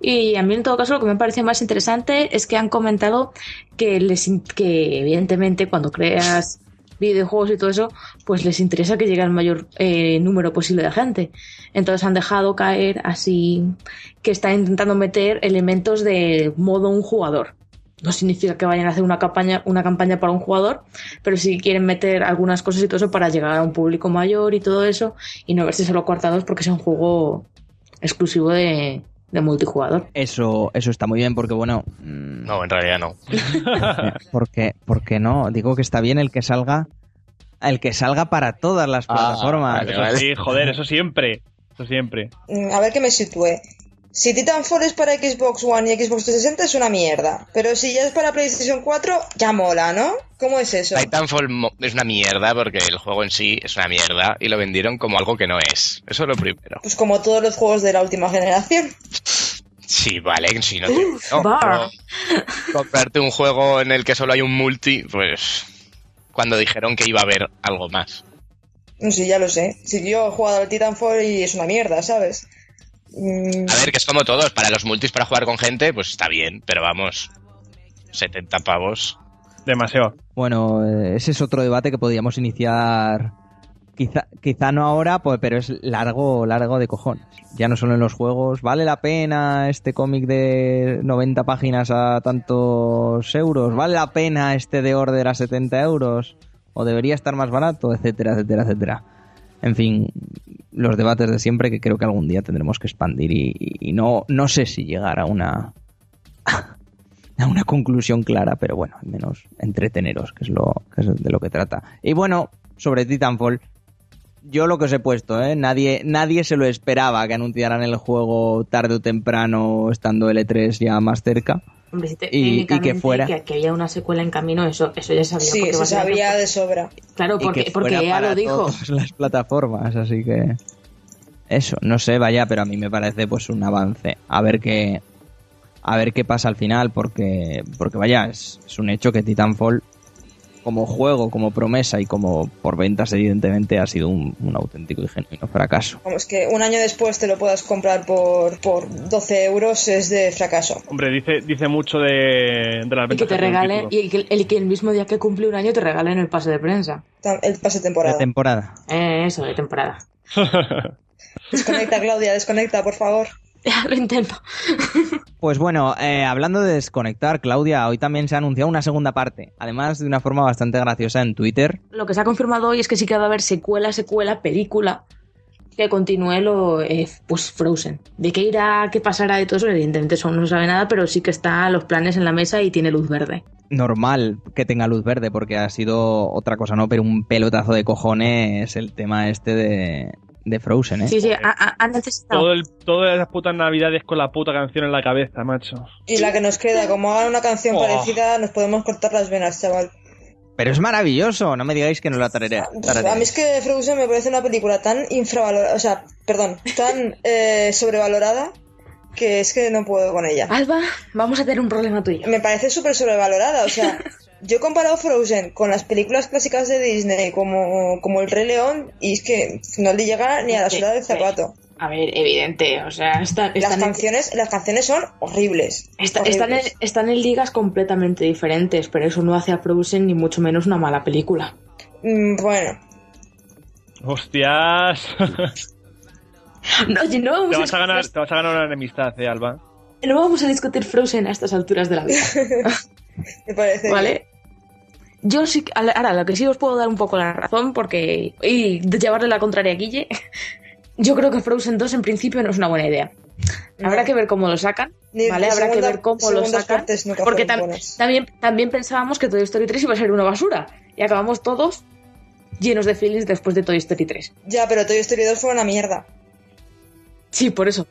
S5: Y a mí en todo caso lo que me parece más interesante es que han comentado que les que evidentemente cuando creas videojuegos y todo eso, pues les interesa que llegue al mayor eh, número posible de gente. Entonces han dejado caer así que están intentando meter elementos de modo un jugador. No significa que vayan a hacer una campaña, una campaña para un jugador, pero sí quieren meter algunas cosas y todo eso para llegar a un público mayor y todo eso, y no verse solo cortados porque es un juego exclusivo de, de multijugador.
S1: Eso, eso está muy bien porque, bueno, mm,
S2: No, en realidad no.
S1: porque, porque no, digo que está bien el que salga, el que salga para todas las
S2: Ah,
S1: plataformas.
S2: vale,
S3: Eso
S2: vale.
S3: sí, joder, eso siempre. Eso siempre.
S6: Mm, A ver que me sitúe. Si Titanfall es para Xbox One y Xbox 360 es una mierda. Pero si ya es para PlayStation 4, ya mola, ¿no? ¿Cómo es eso?
S2: Titanfall es una mierda porque el juego en sí es una mierda y lo vendieron como algo que no es. Eso es lo primero.
S6: Pues como todos los juegos de la última generación.
S2: Sí, vale, si no te... no, pero comprarte un juego en el que solo hay un multi, pues... Cuando dijeron que iba a haber algo más.
S6: No sé, ya lo sé. Si yo he jugado al Titanfall y es una mierda, ¿sabes? Mm,
S2: A ver, que es como todos, para los multis para jugar con gente, pues está bien, pero vamos, 70 pavos.
S3: Demasiado.
S1: Bueno, eh, ese es otro debate que podríamos iniciar. Quizá, quizá no ahora, pues, pero es largo, largo de cojones. Ya no solo en los juegos. ¿Vale la pena este cómic de 90 páginas a tantos euros? ¿Vale la pena este de Order a 70 euros? ¿O debería estar más barato? Etcétera, etcétera, etcétera. En fin, los debates de siempre que creo que algún día tendremos que expandir y, no, no sé si llegar a una a una conclusión clara, pero bueno, al menos entreteneros, que es lo que es de lo que trata. Y bueno, sobre Titanfall, yo lo que os he puesto, ¿eh? Nadie, nadie se lo esperaba que anunciaran el juego tarde o temprano, estando L3 ya más cerca.
S5: Hombre, si te-
S1: Y- y que fuera.
S5: Que, que había una secuela en camino, eso, eso ya sabía.
S6: sí,
S5: básicamente-
S6: sabía de sobra.
S5: Claro, porque,
S1: que
S5: porque ella lo dijo.
S1: todas las plataformas, así que eso, no sé, vaya, pero a mí me parece pues un avance. A ver qué a ver qué pasa al final porque porque vaya, es, es un hecho que Titanfall como juego, como promesa y como por ventas evidentemente ha sido un, un auténtico y genuino fracaso.
S6: Vamos, que un año después te lo puedas comprar por, por 12 euros es de fracaso.
S3: Hombre, dice, dice mucho de, de las
S5: Y que te
S3: de
S5: regalen, y que el, que el mismo día que cumple un año te regalen el pase de prensa.
S6: El pase de temporada.
S1: La temporada.
S5: Eh, eso, de temporada.
S6: Desconecta, Claudia, desconecta, por favor.
S5: Ya, lo intento.
S1: Pues bueno, eh, hablando de desconectar, Claudia, hoy también se ha anunciado una segunda parte, además de una forma bastante graciosa en Twitter.
S5: Lo que se ha confirmado hoy es que sí que va a haber secuela, secuela, película que continúe lo eh, pues Frozen. De qué irá, qué pasará de todo eso, evidentemente eso no se sabe nada, pero sí que están los planes en la mesa y tiene luz verde.
S1: Normal que tenga luz verde, porque ha sido otra cosa, ¿no? Pero un pelotazo de cojones el tema este de, de Frozen, ¿eh?
S5: Sí, sí, ha- ha- han necesitado.
S3: Todo el, todas las putas navidades con la puta canción en la cabeza, macho.
S6: Y la que nos queda, como hagan una canción
S3: Oh.
S6: parecida, nos podemos cortar las venas, chaval.
S1: Pero es maravilloso, no me digáis que no la tararea.
S6: A mí es que Frozen me parece una película tan infravalorada, o sea, perdón, tan eh, sobrevalorada que es que no puedo con ella.
S5: Alba, vamos a tener un problema tuyo.
S6: Me parece súper sobrevalorada, o sea, yo he comparado Frozen con las películas clásicas de Disney como, como El Rey León y es que no le llega ni a la suela del zapato.
S5: A ver, evidente, o sea, está-
S6: Las
S5: están, en,
S6: canciones, las canciones son horribles.
S5: está-
S6: horribles.
S5: están, en, están en ligas completamente diferentes, pero eso no hace a Frozen ni mucho menos una mala película.
S6: Mm, Bueno,
S3: Hostias.
S5: No, oye, no vamos,
S3: te,
S5: a
S3: vas a ganar, te vas a ganar una enemistad, eh, Alba.
S5: no vamos a discutir Frozen a estas alturas de la vida,
S6: me parece.
S5: ¿vale? Yo sí, que- ahora lo que sí os puedo dar un poco la razón, porque. y de llevarle la contraria a Guille, yo creo que Frozen 2 en principio no es una buena idea. Habrá
S6: No.
S5: que ver cómo lo sacan,
S6: Ni-
S5: ¿vale? Habrá que ver cómo lo sacan. Porque tam- también, también pensábamos que Toy Story 3 iba a ser una basura. Y acabamos todos llenos de feelings después de Toy Story 3.
S6: Ya, pero Toy Story 2 fue una mierda.
S5: Sí, por eso.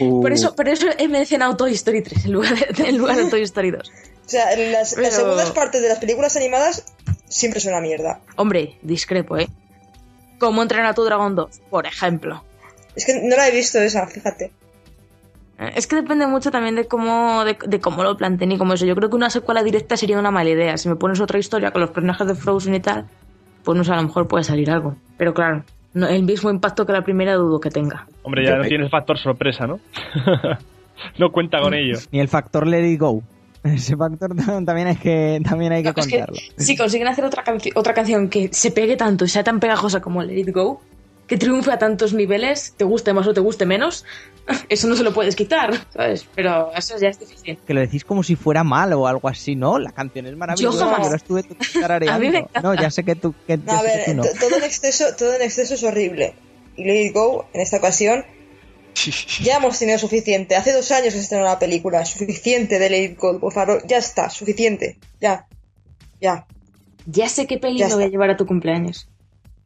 S6: Uh.
S5: Por eso, por eso he mencionado Toy Story 3 en lugar de, en lugar de Toy Story 2.
S6: O sea, las,
S5: Pero-
S6: las segundas partes de las películas animadas siempre son una mierda.
S5: Hombre, discrepo, ¿eh? Como entrenar a tu dragón 2, por ejemplo.
S6: Es que no la he visto esa, fíjate.
S5: Eh, Es que depende mucho también de cómo, de, de cómo lo planteen y cómo eso. Yo creo que una secuela directa sería una mala idea. Si me pones otra historia con los personajes de Frozen y tal, pues no sé, a lo mejor puede salir algo. Pero claro, no, el mismo impacto que la primera dudo que tenga.
S3: Hombre, ya
S4: Yo
S3: no
S4: me-
S3: tiene el factor sorpresa, ¿no? no cuenta con ello.
S1: Ni el factor Let It Go. Ese factor también hay que, también hay que
S5: No, es que
S1: contarlo.
S5: si consiguen hacer otra, canci- otra canción que se pegue tanto y sea tan pegajosa como Let It Go, que triunfe a tantos niveles, te guste más o te guste menos, eso no se lo puedes quitar, ¿sabes? Pero eso ya es difícil.
S1: Que lo decís como si fuera mal o algo así, ¿no? La canción es maravillosa.
S5: Yo jamás.
S1: estuve tarareando.
S5: A mí me encanta.
S1: No, ya sé que tú, que,
S6: No, a ver,
S1: tú no.
S6: to- todo en exceso, todo en exceso es horrible. Y Let It Go, en esta ocasión, ya hemos tenido suficiente. Hace dos años que se estrenó la película. Suficiente de Let It Go, por favor. Ya está, suficiente. Ya. Ya.
S5: Ya sé qué peli me voy a llevar a tu cumpleaños.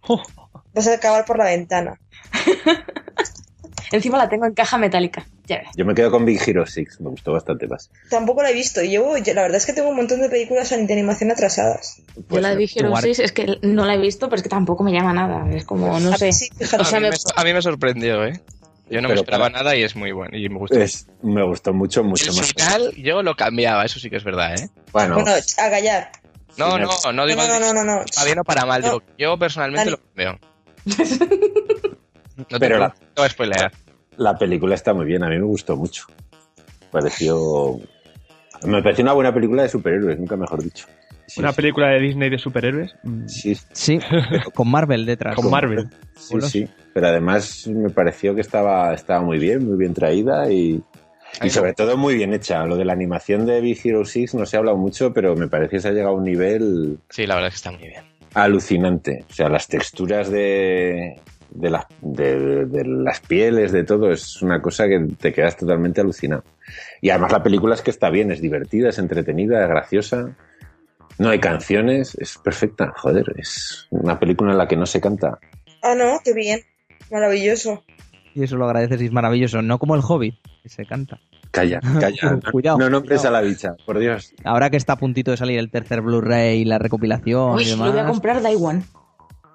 S6: Vas a acabar por la ventana.
S5: Encima la tengo en caja metálica. Ya.
S4: Yo me quedo con Big Hero 6, me gustó bastante más.
S6: Tampoco la he visto. Y Llevo, ya- la verdad es que tengo un montón de películas de animación atrasadas.
S5: Yo
S4: Pues,
S5: la de Hero
S1: guarda-
S5: 6 es que no la he visto, pero es que tampoco me llama nada. Es como, no
S6: A
S5: sé.
S6: mí sí.
S2: A,
S5: O sea,
S2: mí
S5: me-
S2: me, a mí me sorprendió, ¿eh? Yo no me esperaba
S4: para-
S2: nada y es muy bueno. Y me gustó.
S4: Es- me gustó mucho, mucho
S2: el
S4: más.
S2: final yo lo cambiaba, eso sí que es verdad, ¿eh?
S4: Bueno,
S6: Bueno, a gallar.
S2: No,
S4: Final.
S2: no, no digo
S6: No, no, no, no, no.
S2: para bien o para mal,
S6: No.
S2: digo, yo personalmente
S6: Dani.
S2: lo veo. No te
S4: Pero la-
S2: no te voy a spoilear.
S4: la película está muy bien, a mí me gustó mucho. Pareció. Me pareció una buena película de superhéroes, nunca mejor dicho. Sí,
S3: Una
S4: sí,
S3: película de Disney de superhéroes. mm,
S4: Sí,
S1: Sí, con Marvel detrás.
S3: Con Marvel.
S4: sí, sí. Pero además me pareció que estaba, estaba muy bien, muy bien traída y, y sobre todo muy bien hecha. Lo de la animación de Big Hero 6 no se ha hablado mucho, pero me parece que se ha llegado a un nivel
S2: Sí, la verdad es que está muy bien.
S4: alucinante. O sea, las texturas de, de, las- de- de las pieles, de todo, es una cosa que te quedas totalmente alucinado. Y además la película es que está bien, es divertida, es entretenida, es graciosa. No hay canciones, es perfecta. Joder, es una película en la que no se canta.
S6: Ah, no, qué bien. Maravilloso.
S1: Y eso lo agradeces y es maravilloso. No como el Hobbit, que se canta.
S4: Calla, calla.
S1: Cuidado,
S4: no nombres
S1: cuidado.
S4: a la bicha, por Dios.
S1: Ahora que está a puntito de salir el tercer Blu-ray y la recopilación
S5: Uy,
S1: y
S5: lo
S1: demás.
S5: voy a comprar Day One.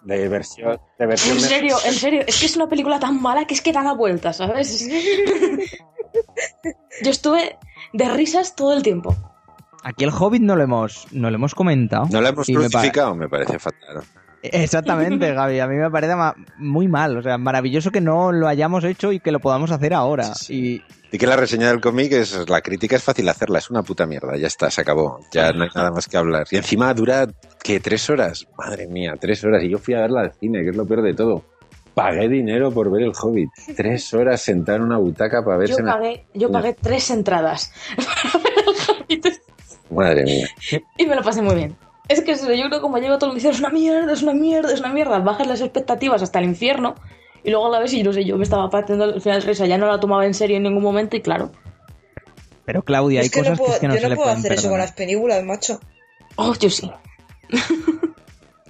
S4: De versión, de versión
S5: En serio, en serio. Es que es una película tan mala que es que da la vuelta, ¿sabes? Yo estuve de risas todo el tiempo.
S1: Aquí el Hobbit no lo hemos, no lo hemos comentado.
S4: ¿No la hemos
S1: me
S4: crucificado? Me parece fatal.
S1: Exactamente, Gaby. A mí me parece ma- muy mal. O sea, maravilloso que no lo hayamos hecho y que lo podamos hacer ahora.
S4: Sí, Y que la reseña del cómic es la crítica es fácil hacerla, es una puta mierda, ya está, se acabó, ya no hay nada más que hablar. Y encima dura que tres horas, madre mía, tres horas. Y yo fui a verla al cine, que es lo peor de todo. pagué dinero por ver el Hobbit. Tres horas sentado en una butaca para verse.
S5: Yo pagué, yo pagué tres entradas.
S4: Madre mía.
S5: Y me lo pasé muy bien. Es que yo creo que como llevo todo el día, es una mierda, es una mierda, es una mierda. Bajas las expectativas hasta el infierno y luego a la vez, y no sé, yo me estaba partiendo al final risa, ya no la tomaba en serio en ningún momento y claro.
S1: Pero Claudia, hay
S6: es que
S1: cosas
S6: no puedo,
S1: que, es que no
S6: yo
S1: se
S6: no
S1: le
S6: puedo
S1: pueden
S6: hacer eso con las películas, macho.
S5: Oh, yo sí.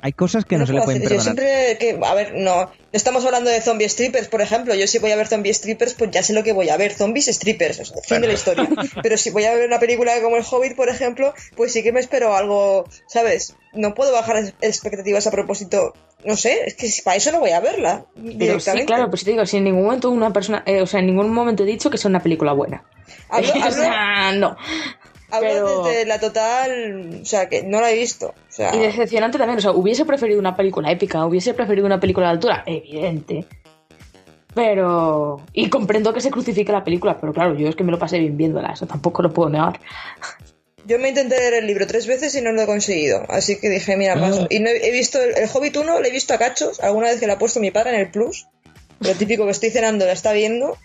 S1: Hay cosas que no, se le pueden
S6: hacer. Yo
S1: perdonar.
S6: siempre que, a ver, no, no estamos hablando de zombie strippers, por ejemplo. Yo si voy a ver zombie strippers, pues ya sé lo que voy a ver, zombies strippers, o sea, fin de la historia. Pero si voy a ver una película como El Hobbit, por ejemplo, pues sí que me espero algo, ¿sabes? No puedo bajar expectativas a propósito. No sé, es que para eso no voy a verla.
S5: Pero sí, claro, pues te digo, si en ningún momento una persona, eh, o sea, en ningún momento he dicho que sea una película buena.
S6: Hablo,
S5: o
S6: hablo-
S5: sea, no.
S6: Hablo
S5: pero-
S6: desde la total, o sea, que no la he visto. O sea,
S5: Y decepcionante también, o sea, hubiese preferido una película épica, hubiese preferido una película de altura, evidente. Pero. Y comprendo que se crucifique la película, pero claro, yo es que me lo pasé bien viéndola, eso tampoco lo puedo negar.
S6: Yo me intenté leer el libro tres veces y no lo he conseguido. Así que dije, mira, paso. Y no he, he visto el, el Hobbit 1, lo he visto a cachos, alguna vez que lo ha puesto mi padre en el Plus. Lo típico que estoy cenando, la está viendo.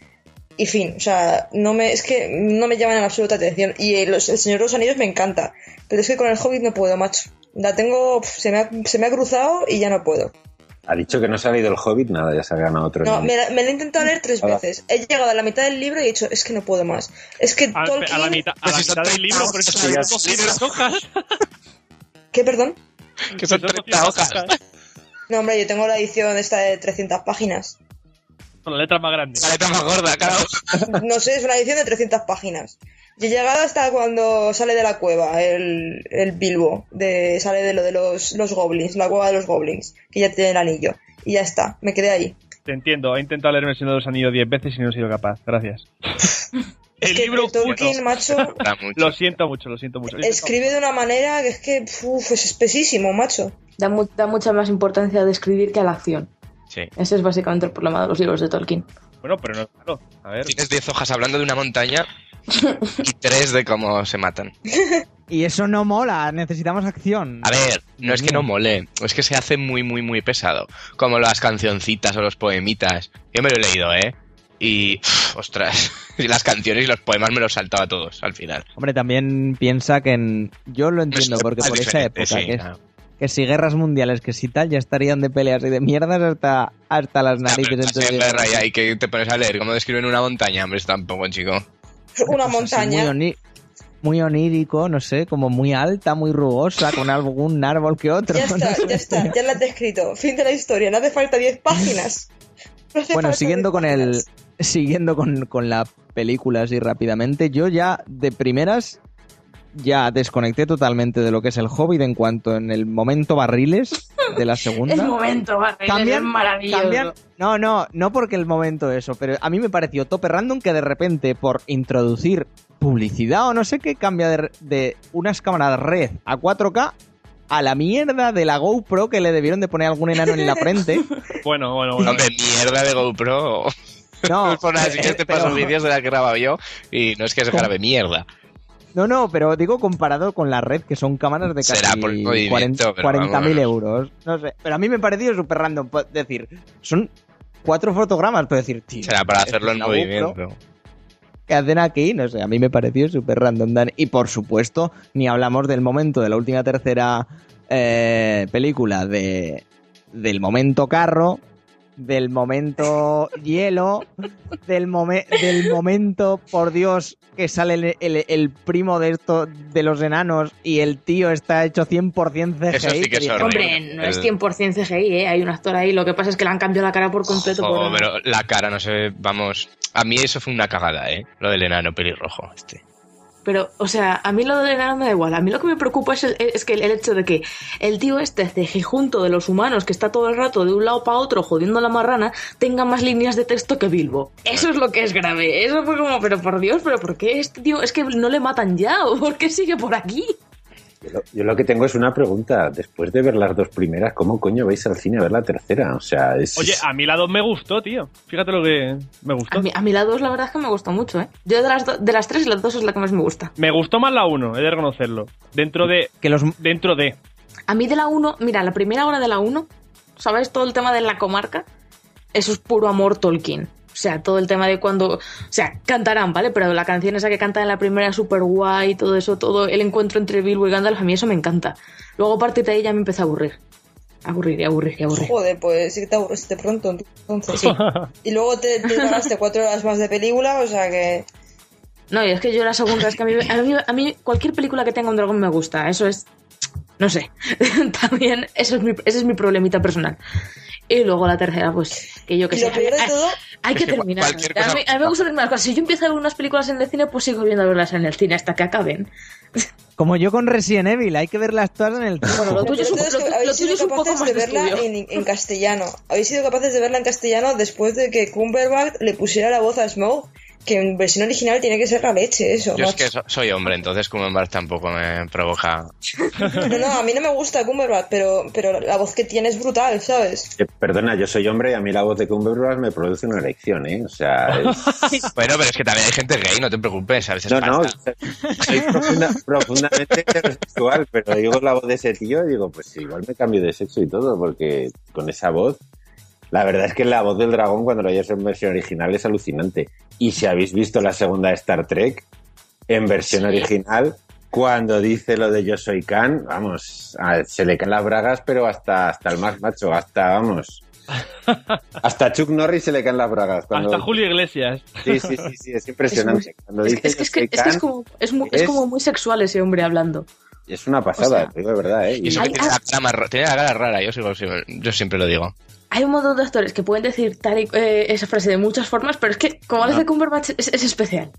S6: Y fin, o sea, no me, es que no me llaman en absoluta atención. Y el, el Señor de los Anillos me encanta. Pero es que con el Hobbit no puedo, macho. La tengo, se me ha, se me ha cruzado y ya no puedo.
S4: Ha dicho que no se ha leído el Hobbit, nada, ya se ha ganado otro.
S6: No, me, la- me lo he intentado leer tres veces. He llegado a la mitad del libro y he dicho, es que no puedo más. Es que
S3: A,
S6: Tolkien...
S3: a la mitad, a la mitad del libro, pero
S2: treinta
S3: son. 200 hojas.
S6: ¿Qué, perdón?
S2: Que son 30 hojas.
S6: No, hombre, yo tengo la edición esta de 300 páginas.
S3: Con la letra más grande.
S2: La letra más gorda, claro.
S6: No sé, es una edición de 300 páginas. Y he llegado hasta cuando sale de la cueva el, el Bilbo, de, sale de lo de los, los goblins, la cueva de los goblins, que ya tiene el anillo. Y ya está, me quedé ahí.
S3: Te entiendo, he intentado leerme el Señor de los Anillos 10 veces y no he sido capaz. Gracias. El
S6: que
S3: libro
S6: Tolkien, macho.
S3: Lo siento mucho, lo siento mucho.
S6: escribe de una manera que es que uf, es espesísimo, macho.
S5: Da, mu- da mucha más importancia de escribir que a la acción.
S2: Sí.
S5: Ese es básicamente el problema de los libros de Tolkien.
S3: Bueno, pero no es malo. A ver.
S2: Tienes 10 hojas hablando de una montaña y 3 de cómo se matan.
S1: Y eso no mola, necesitamos acción.
S2: A ver, no es que no mole, es que se hace muy, muy, muy pesado. Como las cancioncitas o los poemitas. Yo me lo he leído, ¿eh? Y, uf, ostras, y las canciones y los poemas me los saltaba todos al final.
S1: Hombre, también piensa que en... Yo lo entiendo,
S2: Es
S1: porque por esa época,
S2: sí,
S1: que, es-
S2: claro.
S1: Que si guerras mundiales, que si tal, ya estarían de peleas y de mierdas hasta, hasta las
S2: Ya, pero
S1: narices.
S2: en guerra y hay que te pones a leer cómo describen una montaña, hombre, tampoco, chico.
S6: Una
S1: Pues así, muy,
S6: montaña.
S1: muy onírico, no sé, como muy alta, muy rugosa, con algún árbol que otro.
S6: Ya
S1: no
S6: está,
S1: sé.
S6: ya está, ya la he escrito. Fin de la historia, no hace falta 10 páginas. No hace
S1: Bueno,
S6: falta
S1: siguiendo
S6: 10
S1: con el. Siguiendo con, con la película así rápidamente, yo ya de primeras ya desconecté totalmente de lo que es el Hobbit en cuanto en el momento barriles de la segunda.
S5: El momento, Barry,
S1: Cambian-
S5: es maravilloso.
S1: Cambian- no, no, no porque el momento eso, pero a mí me pareció tope random que de repente por introducir publicidad o no sé qué cambia de, de unas cámaras red a 4K a la mierda de la GoPro que le debieron de poner algún enano en la frente.
S3: Bueno, bueno, bueno.
S2: Hombre, mierda de GoPro.
S1: No,
S2: así que te paso vídeos de la que grababa yo y no es que se grabe mierda.
S1: No, no, pero digo comparado con la red, que son cámaras de casi
S2: por el movimiento,
S1: 40
S2: pero
S1: 40.000
S2: vamos.
S1: euros. No sé, pero a mí me ha parecido súper random. pues, decir, son cuatro fotogramas, pero decir, tío,
S2: Será para hacerlo en movimiento.
S1: ¿Qué hacen aquí? No sé, a mí me pareció súper random. Dan. Y por supuesto, ni hablamos del momento de la última tercera eh, película de del momento carro, del momento hielo, del, momen- del momento, por Dios, que sale el, el- el primo de esto de los enanos y el tío está hecho 100% CGI.
S2: Eso sí que es.
S5: Hombre, no es
S2: El-
S5: 100% CGI, ¿eh? Hay un actor ahí, lo que pasa es que le han cambiado la cara por completo.
S2: Ojo,
S5: por...
S2: pero la cara, no sé, vamos. A mí eso fue una cagada, ¿eh? Lo del enano pelirrojo. Este.
S5: Pero, o sea, a mí lo de enano me da igual. A mí lo que me preocupa es, el, es que el hecho de que el tío este cejijunto de los humanos que está todo el rato de un lado para otro jodiendo a la marrana tenga más líneas de texto que Bilbo. Eso es lo que es grave. Eso fue como, pero por Dios, pero ¿por qué este tío? Es que no le matan ya o por qué sigue por aquí?
S4: Yo lo, yo lo que tengo es una pregunta. Después de ver las dos primeras, ¿cómo coño vais al cine a ver la tercera? O sea, es.
S3: Oye, a mí la 2 me gustó, tío. Fíjate lo que me gustó.
S5: A mí, a mí la 2 la verdad es que me gustó mucho, ¿eh? Yo de las, do- de las tres, la 2 es la que más me gusta.
S3: Me gustó más la 1, he de reconocerlo. Dentro de.
S1: Que los,
S3: Dentro de.
S5: A mí de la 1, mira, la primera hora de la 1, ¿sabes? Todo el tema de la comarca. eso es puro amor Tolkien. O sea, todo el tema de cuando. O sea, cantarán, ¿vale? Pero la canción esa que canta en la primera es súper guay, todo eso, todo el encuentro entre Bilbo y Gandalf, a mí eso me encanta. Luego, a partir de ahí, ya me empezó a aburrir. Aburrir y aburrir y aburrir.
S6: Joder, pues sí que te aburriste pronto, entonces. Sí. y luego te, te ganaste cuatro horas más de película, o sea que.
S5: No, y es que yo la segunda es que a mí, a mí, a mí cualquier película que tenga un dragón me gusta. Eso es. No sé. También, eso es mi, ese es mi problemita personal. Y luego la tercera, pues, que yo que sé.
S6: lo peor de
S5: hay-
S6: todo,
S5: Hay que terminar. A mí, a mí me gusta terminar las cosas. Si yo empiezo a ver unas películas en el cine, pues sigo viendo a verlas en el cine hasta que acaben.
S1: Como yo con Resident Evil, hay que verlas todas en el cine.
S5: Bueno, lo tuyo es lo- lo
S6: habéis
S5: tuyo
S6: sido
S5: es un poco
S6: capaces
S5: más
S6: de verla en, en castellano. Habéis sido capaces de verla en castellano después de que Cumberbatch le pusiera la voz a Smoke, que en versión original tiene que ser la leche, eso.
S2: Yo es que so- soy hombre, entonces Cumberbatch tampoco me provoca.
S6: No, no, a mí no me gusta Cumberbatch, pero, pero la voz que tiene es brutal, ¿sabes?
S4: Eh, Perdona, yo soy hombre y a mí la voz de Cumberbatch me produce una erección, ¿eh? O sea, es-
S2: Bueno, pero es que también hay gente gay, no te preocupes, veces
S4: no, no, soy profunda- profundamente heterosexual, pero digo la voz de ese tío y digo, pues igual me cambio de sexo y todo, porque con esa voz, la verdad es que la voz del dragón cuando lo oyes en versión original es alucinante. Y si habéis visto la segunda de Star Trek, en versión original, cuando dice lo de yo soy Khan, vamos, se le caen las bragas, pero hasta, hasta el más macho, hasta, vamos. Hasta Chuck Norris se le caen las bragas. Cuando,
S3: Hasta Julio Iglesias.
S4: Sí, sí, sí, sí, es impresionante.
S5: Es,
S4: dice
S5: es que,
S4: yo
S5: es, que,
S4: soy
S5: es, que es
S4: Khan,
S5: como, es, muy, es
S4: es-
S5: como muy sexual ese hombre hablando.
S4: es una pasada,
S5: o sea,
S4: te digo de verdad, ¿eh?
S2: Y eso que tiene la, cara más ra- tiene la cara rara, yo, sigo- sigo- yo siempre lo digo.
S5: Hay un montón de actores que pueden decir tal y- eh, esa frase de muchas formas, pero es que, como lo hace Cumberbatch, es, es especial.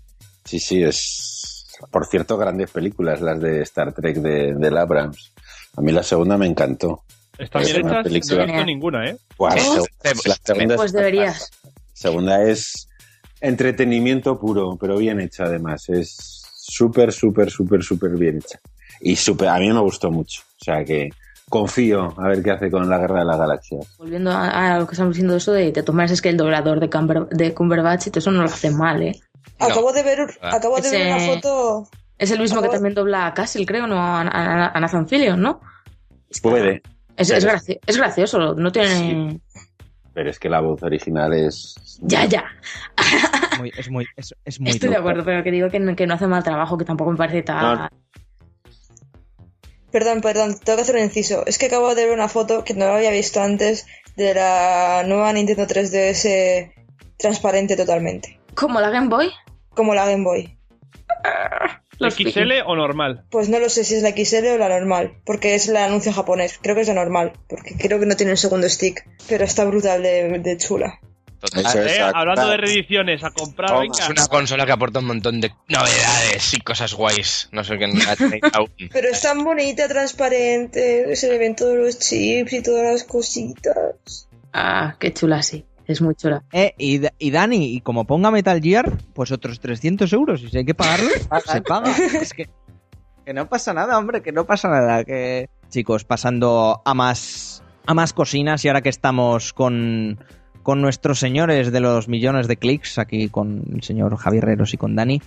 S4: Sí, sí, es. Por cierto, grandes películas las de Star Trek de, de Abrams. A mí la segunda me encantó.
S3: Están
S4: Es
S3: bien hechas, no he
S4: película.
S3: visto ninguna, ¿eh?
S4: Segunda-
S2: Pues,
S4: la segunda
S5: Pues
S4: es-
S5: deberías.
S4: segunda es entretenimiento puro, pero bien hecha además. Es súper, súper, súper, súper bien hecha. Y súper, a mí me gustó mucho. O sea que confío a ver qué hace con la Guerra de las Galaxias.
S5: Volviendo a, a lo que estamos diciendo, eso de, de tomar es que el doblador de, Cumber- de Cumberbatch y todo eso no lo hace mal, ¿eh?
S2: No.
S6: Acabo de ver,
S2: Ah.
S6: acabo de ver una foto.
S5: Es el mismo que también dobla a Castle, creo, ¿no? A, a- a Nathan Fillion, ¿no? Es que-
S4: Puede,
S5: Es, es, graci- es gracioso, no tiene...
S4: pero es que la voz original es.
S5: Ya, ya.
S1: Es muy, es muy, es, es muy
S5: Estoy de acuerdo, pero que digo que no, que no hace mal trabajo, que tampoco me parece tan...
S4: No.
S6: Perdón, perdón, tengo que hacer un inciso. Es que acabo de ver una foto que no la había visto antes de la nueva Nintendo 3DS transparente totalmente.
S5: ¿Como la Game Boy?
S6: Como la Game Boy.
S5: Los
S3: ¿XL o normal?
S6: Pues no lo sé si es la XL o la normal, porque es el anuncio japonés. Creo que es la normal, porque creo que no tiene el segundo stick. Pero está brutal de, de chula.
S2: Total,
S4: Eso es.
S3: Eh, hablando de reediciones, a comprar,
S4: Toma.
S3: venga.
S2: Es una consola que aporta un montón de novedades y cosas guays. No sé qué aún.
S6: Pero es tan bonita, transparente, se le ven todos los chips y todas las cositas.
S5: Ah, qué chula, sí. Es muy chula.
S1: Eh, y, y Dani, y como ponga Metal Gear, pues otros 300 euros. Y si hay que pagarlo, se paga. Es que, que no pasa nada, hombre, que no pasa nada. Que Chicos, pasando a más, a más cocinas y ahora que estamos con, con nuestros señores de los millones de clics, aquí con el señor Javier Herreros y con Dani,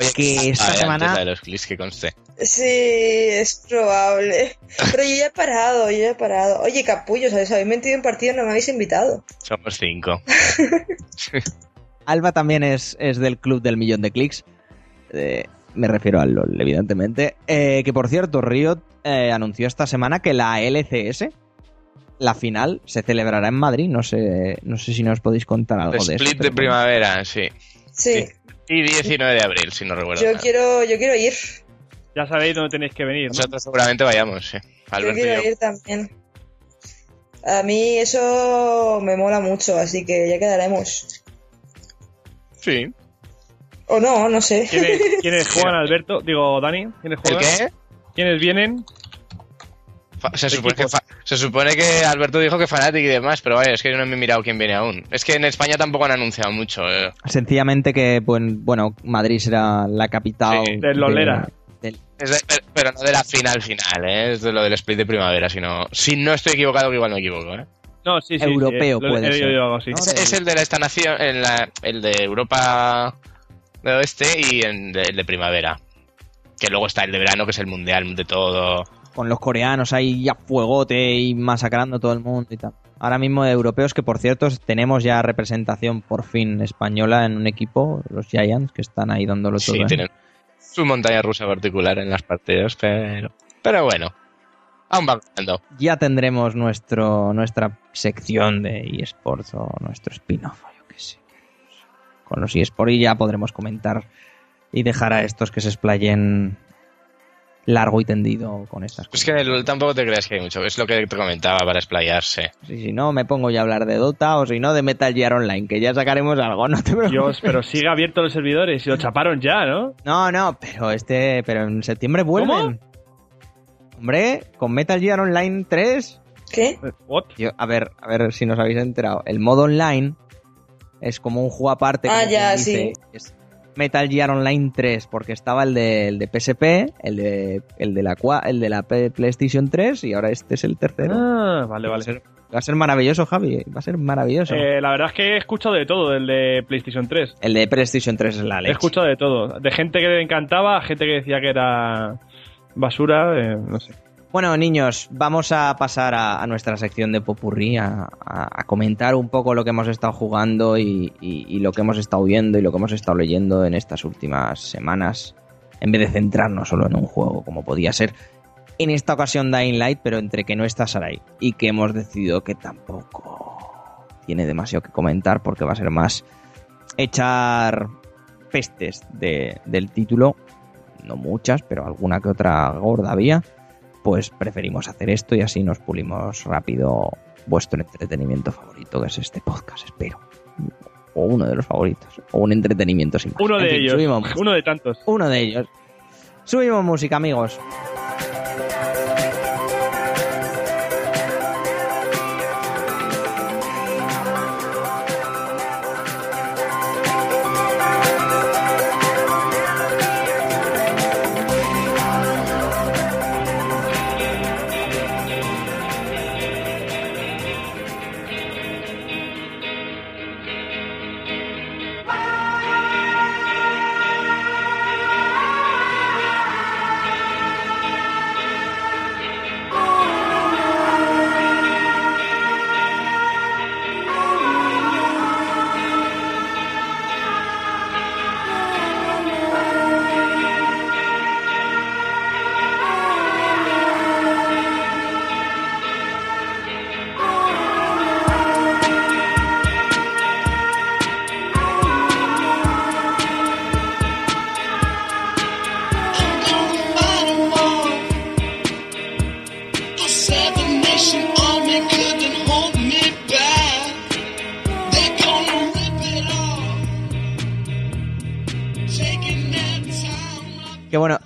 S2: Oye,
S1: que esta
S2: ah,
S1: semana...
S2: de los clics que conste.
S6: Sí, es probable. Pero yo ya he parado, yo ya he parado. Oye, capullos, ¿sabes? Habéis metido en partido, no me habéis invitado.
S2: Somos cinco.
S1: Alba también es, es del club del millón de clics. Eh, me refiero al LOL, evidentemente. Eh, que por cierto, Riot eh, anunció esta semana que la LCS, la final, se celebrará en Madrid. No sé, no sé si nos podéis contar algo de eso.
S2: Split de primavera, sí.
S6: Sí,
S2: Y 19 de abril, si no recuerdo.
S6: yo quiero, yo quiero ir.
S3: Ya sabéis dónde tenéis que venir, ¿no?
S2: Nosotros seguramente vayamos, sí.
S6: Yo
S2: Alberto y
S6: quiero
S2: yo.
S6: ir también. A mí eso me mola mucho, así que ya quedaremos.
S2: Sí.
S6: O no, no sé.
S3: ¿Quiénes, quiénes juegan, Alberto? Digo, Dani, ¿quiénes
S2: ¿El
S3: juegan?
S2: qué?
S3: ¿Quiénes vienen?
S2: Fa- Se
S3: ¿De
S2: supone, que fa- se supone que Alberto dijo que Fnatic y demás, pero vaya, es que yo no me he mirado quién viene aún. Es que en España tampoco han anunciado mucho. eh.
S1: Sencillamente que, pues, bueno, Madrid será la capital.
S2: Sí,
S3: de Lolera.
S1: del-
S2: Es de- pero, pero no de la final final, ¿eh? es de lo del split de primavera, sino... Si no estoy equivocado, que igual me equivoco, ¿eh?
S3: No, sí, sí.
S1: Europeo
S3: sí, lo-
S1: puede ser.
S2: Es, es el de esta nación, en la- el de Europa del Oeste y en de- el de primavera. Que luego está el de verano, que es el mundial de todo.
S1: Con los coreanos ahí ya fuegote y masacrando todo el mundo y tal. Ahora mismo de europeos, que por cierto tenemos ya representación por fin española en un equipo, los Giants, que están ahí dándolo todo.
S2: Sí,
S1: ¿eh?
S2: tienen su montaña rusa particular en las partidas, pero, pero bueno, aún va ganando.
S1: Ya tendremos nuestro, nuestra sección de eSports o nuestro spin-off, yo qué sé. Con los eSports y ya podremos comentar y dejar a estos que se explayen largo y tendido con estas
S2: Es
S1: cosas.
S2: que el- tampoco te creas que hay mucho, es lo que te comentaba para explayarse.
S1: Si, si no, me pongo ya a hablar de Dota o si no, de Metal Gear Online, que ya sacaremos algo, no te preocupes.
S3: Dios, pero sigue abierto los servidores y lo chaparon ya, ¿no?
S1: No, no, pero este, pero en septiembre vuelven. Hombre, con Metal Gear Online 3,
S6: ¿Qué?
S3: What?
S1: yo- a ver, a ver si nos habéis enterado. El modo online es como un juego aparte.
S6: Ah, ya,
S1: dice,
S6: sí.
S1: es Metal Gear Online 3, porque estaba el de, el de PSP, el de, el de la el de la PlayStation 3 y ahora este es el tercero.
S3: Ah, vale,
S1: Va a
S3: vale.
S1: ser- Va a ser maravilloso, Javi. Va a ser maravilloso.
S3: Eh, la verdad es que he escuchado de todo del de PlayStation 3.
S1: el de PlayStation 3 es la
S3: He
S1: leche.
S3: escuchado de todo. De gente que le encantaba, gente que decía que era basura, eh, no sé.
S1: Bueno, niños, vamos a pasar a, nuestra sección de Popurrí, a, comentar un poco lo que hemos estado jugando y lo que hemos estado viendo y lo que hemos estado leyendo en estas últimas semanas, en vez de centrarnos solo en un juego, como podía ser en esta ocasión Dying Light, pero entre que no está Sarai y que hemos decidido que tampoco tiene demasiado que comentar porque va a ser más echar pestes de- del título, no muchas, pero alguna que otra gorda había pues preferimos hacer esto y así nos pulimos rápido vuestro entretenimiento favorito, que es este podcast, espero. O uno de los favoritos. O un entretenimiento sin más.
S3: Uno
S1: En
S3: de
S1: fin,
S3: ellos.
S1: subimos.
S3: Uno de tantos.
S1: Uno de ellos. Subimos música, amigos.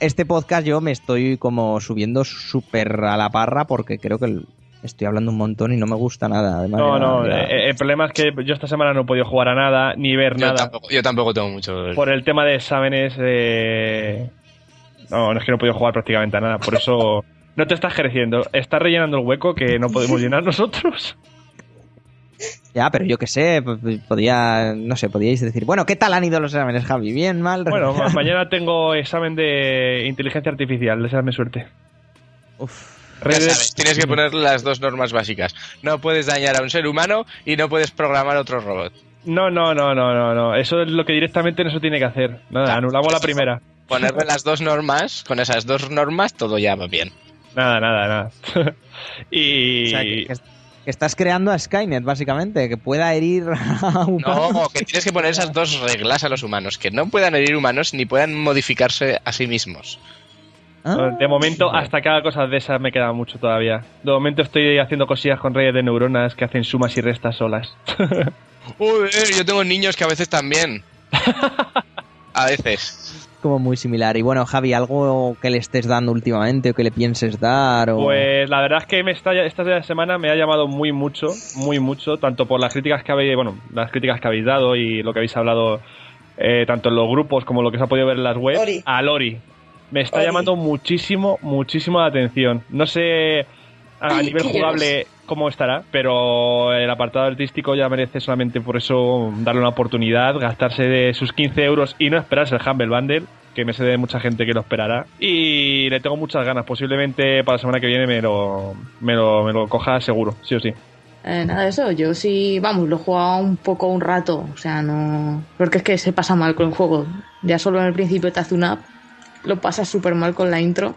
S1: Este podcast yo me estoy como subiendo súper a la parra porque creo que el- estoy hablando un montón y no me gusta nada. Además,
S3: No, no, eh, el problema es que yo esta semana no he podido jugar a nada, ni ver
S2: Yo
S3: nada.
S2: tampoco, yo tampoco tengo mucho.
S3: Por el tema de exámenes, eh... no, no es que no he podido jugar prácticamente a nada. Por eso no te estás creciendo. Estás rellenando el hueco que no podemos llenar nosotros.
S1: Ya, pero yo qué sé, podía, no sé, podíais decir, bueno, ¿qué tal han ido los exámenes, Javi? ¿Bien, mal?
S3: Bueno, ma- mañana tengo examen de inteligencia artificial. Deseadme suerte.
S1: Uf.
S2: Sabes, tienes que poner las dos normas básicas. No puedes dañar a un ser humano y no puedes programar otro robot.
S3: No, no, no, no, no, no. Eso es lo que directamente no se tiene que hacer. Nada,
S2: Claro.
S3: anulamos la primera.
S2: Ponerle las dos normas, con esas dos normas todo ya va bien.
S3: Nada, nada, nada. y
S1: O sea, que, que- estás creando a Skynet, básicamente, que pueda herir a humanos.
S2: No, que tienes que poner esas dos reglas a los humanos, que no puedan herir humanos ni puedan modificarse a sí mismos.
S1: Ah,
S3: de momento, hasta que haga cosas de esas me queda mucho todavía. De momento estoy haciendo cosillas con redes de neuronas que hacen sumas y restas solas.
S2: Uy, yo tengo niños que a veces también. A veces.
S1: Como muy similar. Y bueno, Javi, ¿algo que le estés dando últimamente o que le pienses dar? O...
S3: Pues la verdad es que me está, esta semana me ha llamado muy mucho, muy mucho, tanto por las críticas que habéis, bueno, las críticas que habéis dado y lo que habéis hablado eh, tanto en los grupos como lo que se ha podido ver en las webs,
S6: Ori.
S3: a Lori. Me está
S6: Ori.
S3: llamando muchísimo, muchísimo la atención. No sé a
S5: Ay,
S3: nivel jugable cómo estará, pero el apartado artístico ya merece solamente por eso darle una oportunidad, gastarse de sus 15 euros y no esperarse el Humble Bundle. que me sé de mucha gente que lo esperará. Y le tengo muchas ganas. Posiblemente para la semana que viene me lo, me lo, me lo coja seguro, sí o sí.
S5: Eh, nada de eso, yo sí, vamos, lo he jugado un poco un rato, o sea, no... Porque es que se pasa mal con el juego. Ya solo en el principio te hace una app, lo pasas súper mal con la intro.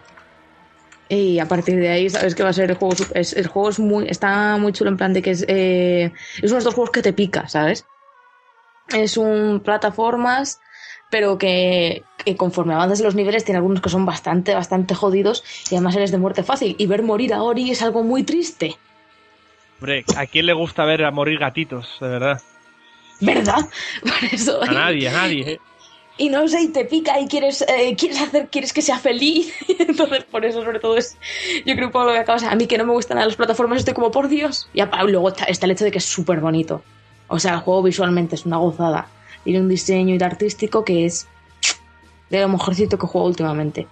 S5: Y a partir de ahí sabes que va a ser el juego... Es, el juego es muy, está muy chulo en plan de que es... eh, es uno de estos juegos que te pica, ¿sabes? Es un plataformas, pero que, que conforme avanzas en los niveles tiene algunos que son bastante, bastante jodidos y además eres de muerte fácil. Y ver morir a Ori es algo muy triste.
S3: Hombre, ¿a quién le gusta ver a morir gatitos, de verdad?
S5: ¿Verdad? Por eso.
S3: A nadie, a nadie.
S5: Y no sé, y te pica y quieres, eh, quieres hacer, quieres que sea feliz. Entonces, por eso, sobre todo, es. Yo creo que lo que acabas. A mí que no me gustan las plataformas, estoy como, por Dios. Y luego está, está el hecho de que es súper bonito. O sea, el juego visualmente es una gozada. Tiene un diseño y artístico que es de lo mejorcito que juego últimamente.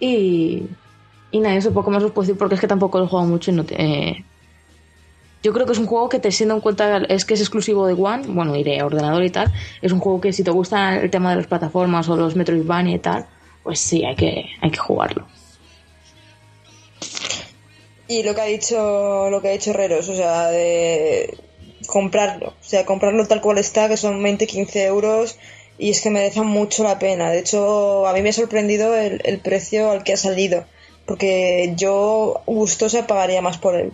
S5: Y. Y nada, eso poco más os puedo decir porque es que tampoco lo he jugado mucho y no te- eh, yo creo que es un juego que te siendo en cuenta es que es exclusivo de One, bueno, y de ordenador y tal. Es un juego que si te gusta el tema de las plataformas o los Metroidvania y tal, pues sí, hay que, hay que jugarlo.
S6: Y lo que ha dicho, lo que ha dicho Herreros, o sea, de comprarlo, o sea, comprarlo tal cual está, que son 20, 15 euros, y es que merece mucho la pena. De hecho, a mí me ha sorprendido el, el precio al que ha salido, porque yo gustosa pagaría más por él.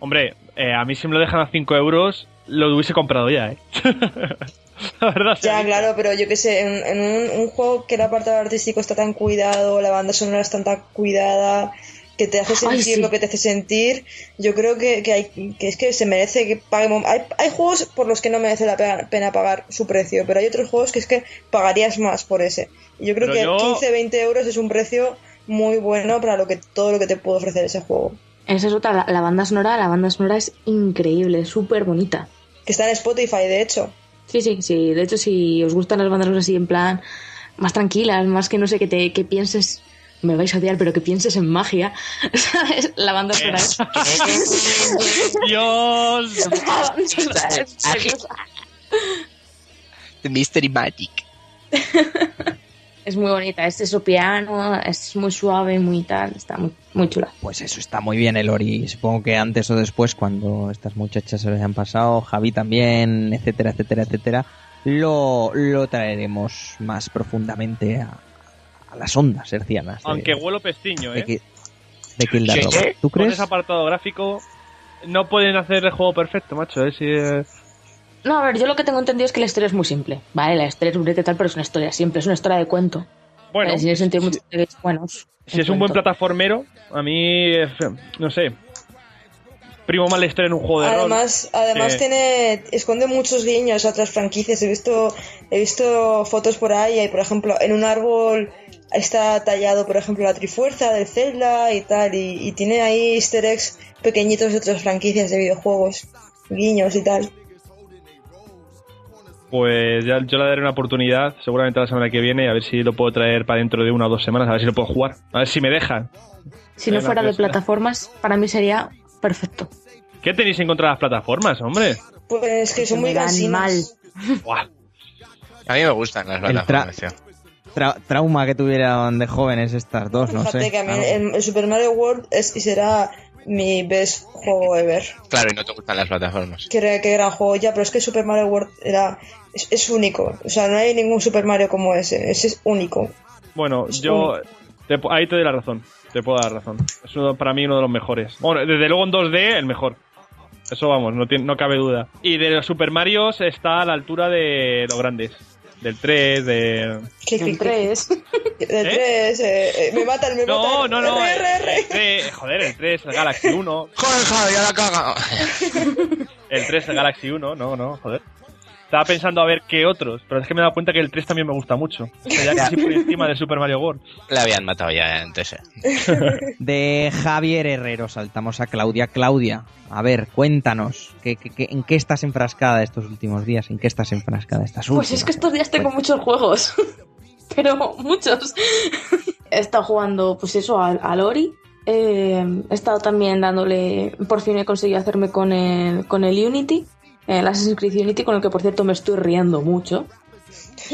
S3: Hombre, eh, a mí si me lo dejan a 5 euros, lo hubiese comprado ya, ¿eh? la verdad.
S6: Ya, claro, pero yo qué sé, en, en un, un juego que el apartado artístico está tan cuidado, la banda sonora está tan cuidada, que te hace
S5: Ay,
S6: sentir
S5: sí.
S6: lo que te hace sentir, yo creo que, que, hay, que es que se merece que paguemos. Hay, hay juegos por los que no merece la pena, pena pagar su precio, pero hay otros juegos que es que pagarías más por ese. Y yo creo
S3: Pero
S6: que
S3: yo-
S6: 15, 20 euros es un precio muy bueno para lo que todo lo que te puede ofrecer ese juego.
S5: Esa es otra, la, la banda sonora, la banda sonora es increíble, súper bonita.
S6: Que está en Spotify, de hecho.
S5: Sí, sí, sí. De hecho, si os gustan las bandas sonoras así en plan más tranquilas, más que no sé, que te que pienses, me vais a odiar, pero que pienses en magia, ¿sabes? La banda sonora es...
S3: Dios.
S2: Mystery Magic.
S5: Es muy bonita, es eso piano, es muy suave, muy tal, está muy, muy chula.
S1: Pues eso está muy bien el Ori. Supongo que antes o después, cuando estas muchachas se lo hayan pasado, Javi también, etcétera, etcétera, etcétera, lo, lo traeremos más profundamente a, a las ondas hercianas. de-
S3: Aunque huelo pestiño,
S1: de,
S3: ¿eh?
S1: De Kill
S2: sí.
S1: ¿Tú
S3: Con
S1: crees?
S3: ese apartado gráfico no pueden hacer el juego perfecto, macho. ¿eh? Si, eh,
S5: No, a ver, yo lo que tengo entendido es que la historia es muy simple. Vale, la historia es bonita y tal, pero es una historia simple, es una historia de cuento.
S3: Bueno,
S5: Vale,
S3: si-
S5: muchos detalles buenos.
S3: si es un buen plataformero, a mí, no sé, primo historia en un juego de rol.
S6: Además, además
S3: Eh,
S6: tiene esconde muchos guiños a otras franquicias. He visto he visto fotos por ahí, y por ejemplo, en un árbol está tallado, por ejemplo, la Trifuerza del Zelda y tal, y, y tiene ahí Easter eggs pequeñitos de otras franquicias de videojuegos, guiños y tal.
S3: Pues ya yo le daré una oportunidad, seguramente la semana que viene, a ver si lo puedo traer para dentro de una o dos semanas, a ver si lo puedo jugar, a ver si me dejan.
S5: Si no fuera de plataformas, para mí sería perfecto.
S3: ¿Qué tenéis en contra de las plataformas, hombre?
S6: Pues que son muy cansinas.
S3: Buah.
S2: A mí me gustan las plataformas, tío.
S1: Tra- trauma que tuvieron de jóvenes estas dos, no
S6: Fíjate
S1: sé.
S6: que a mí el, el Super Mario World es y será mi best juego ever.
S2: Claro, y no te gustan las plataformas.
S6: Qué, qué gran juego ya, pero es que Super Mario World era es, es único. O sea, no hay ningún Super Mario como ese. Ese es único.
S3: Bueno,
S6: Es
S3: yo te pu- ahí te doy la razón, te puedo dar razón. Es uno- para mí uno de los mejores. Bueno, desde luego en 2D el mejor. Eso vamos, no, tiene, no cabe duda. Y de los Super Marios está a la altura de los grandes. Del 3, de...
S6: ¿Qué,
S5: El
S6: qué-
S5: 3.
S6: qué- del
S3: ¿Eh?
S6: 3, eh, eh, me matan, me
S3: No,
S6: matan.
S3: no, no. El 3, joder, el 3, el Galaxy 1.
S2: ¡Joder, joder, ya la caga!
S3: El 3, el Galaxy 1, no, no, joder. Estaba pensando a ver qué otros, pero es que me he dado cuenta que el 3 también me gusta mucho. O sea, ya casi por encima del Super Mario World.
S2: Le habían matado ya antes, eh.
S1: De Javier Herrero saltamos a Claudia. Claudia, a ver, cuéntanos, ¿qué, qué- qué- en qué estás enfrascada estos últimos días? ¿En qué estás enfrascada estas últimas?
S5: Pues es que estos días tengo muchos juegos. Pero muchos. He estado jugando, pues eso, al, al Ori. Eh, he estado también dándole. Por fin he conseguido hacerme con el, con el Unity. El Assassin's Creed Unity, con el que por cierto me estoy riendo mucho.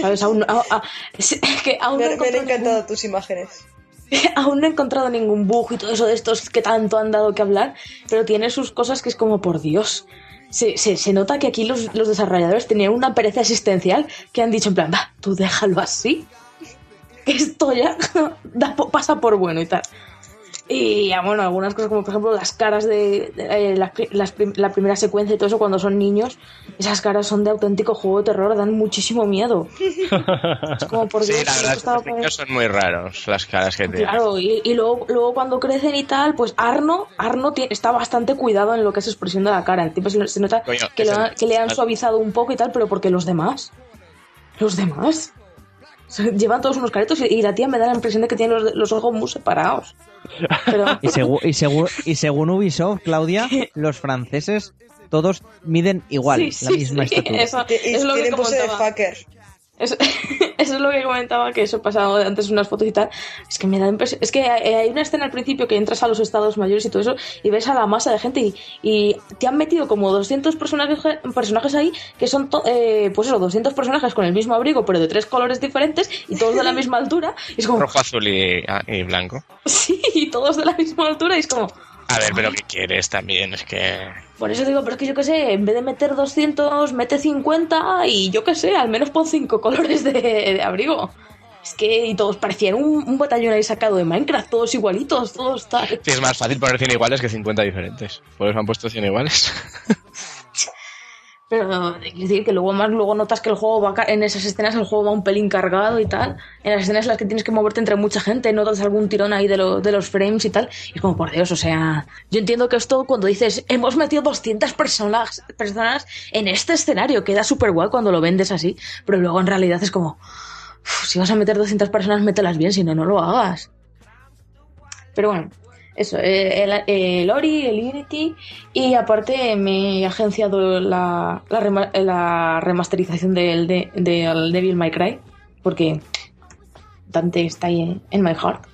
S5: ¿Sabes? Aún, a- a- es que aún no he
S6: Me, me han encantado tus imágenes.
S5: Aún no he encontrado ningún bug y todo eso de estos que tanto han dado que hablar, pero tiene sus cosas que es como por Dios. Se, se, se nota que aquí los, los desarrolladores tenían una pereza existencial que han dicho en plan, va, tú déjalo así. Que esto ya da pasa por bueno y tal. Y ya, bueno, algunas cosas como por ejemplo las caras de, de- eh, las pri- las prim- la primera secuencia y todo eso cuando son niños, esas caras son de auténtico juego de terror, dan muchísimo miedo. Es como por
S2: Sí,
S5: Dios,
S2: la
S5: esto
S2: verdad es que
S5: estaba
S2: los niños son muy raros, las caras que tienen.
S5: Claro, y, y luego, luego cuando crecen y tal, pues Arno, Arno está bastante cuidado en lo que es expresión de la cara. El tipo se, se nota
S2: Coño,
S5: que, lo que le han suavizado un poco y tal, pero porque los demás, los demás, sea, llevan todos unos caretos y, y la tía me da la impresión de que tiene los, los ojos muy separados. Pero,
S1: Y, segu- y, segu- y según Ubisoft, Claudia, los franceses todos miden igual,
S5: sí,
S1: la
S5: sí,
S1: misma
S5: sí,
S1: estatura.
S5: eso,
S6: Y, y
S5: es lo que
S6: tienen pose de
S5: comentaba. Eso, eso es lo que comentaba, que eso he pasado antes unas fotos y tal. Es que me da impresión. Es que hay hay una escena al principio que entras a los estados mayores y todo eso y ves a la masa de gente y, y te han metido como 200 personajes, personajes ahí que son, to- eh, pues eso, 200 personajes con el mismo abrigo pero de tres colores diferentes y todos de la misma altura. Y es como,
S2: Rojo, azul y, ah, y blanco.
S5: sí, y todos de la misma altura y es como,
S2: A ver, pero ¿qué quieres también? Es que...
S5: por eso digo, pero es que yo qué sé, en vez de meter 200, mete 50 y yo qué sé, al menos pon 5 colores de, de abrigo. Es que y todos parecían un, un batallón ahí sacado de Minecraft, todos igualitos, todos tal.
S2: Sí, es más fácil poner 100 iguales que 50 diferentes. Por eso han puesto 100 iguales.
S5: Pero es decir que luego más luego notas que el juego va en esas escenas el juego va un pelín cargado y tal. En las escenas en las que tienes que moverte entre mucha gente, notas algún tirón ahí de, lo- de los frames y tal. Y es como por Dios, o sea, yo entiendo que esto cuando dices hemos metido 200 personas, personas en este escenario queda súper guay cuando lo vendes así, pero luego en realidad es como "Uf, si vas a meter 200 personas mételas bien, si no no lo hagas. Pero bueno, eso, eh, el, el Ori, el Unity y aparte me he agenciado la, la, rema- la remasterización del, de, del Devil May Cry porque Dante está ahí en, en my heart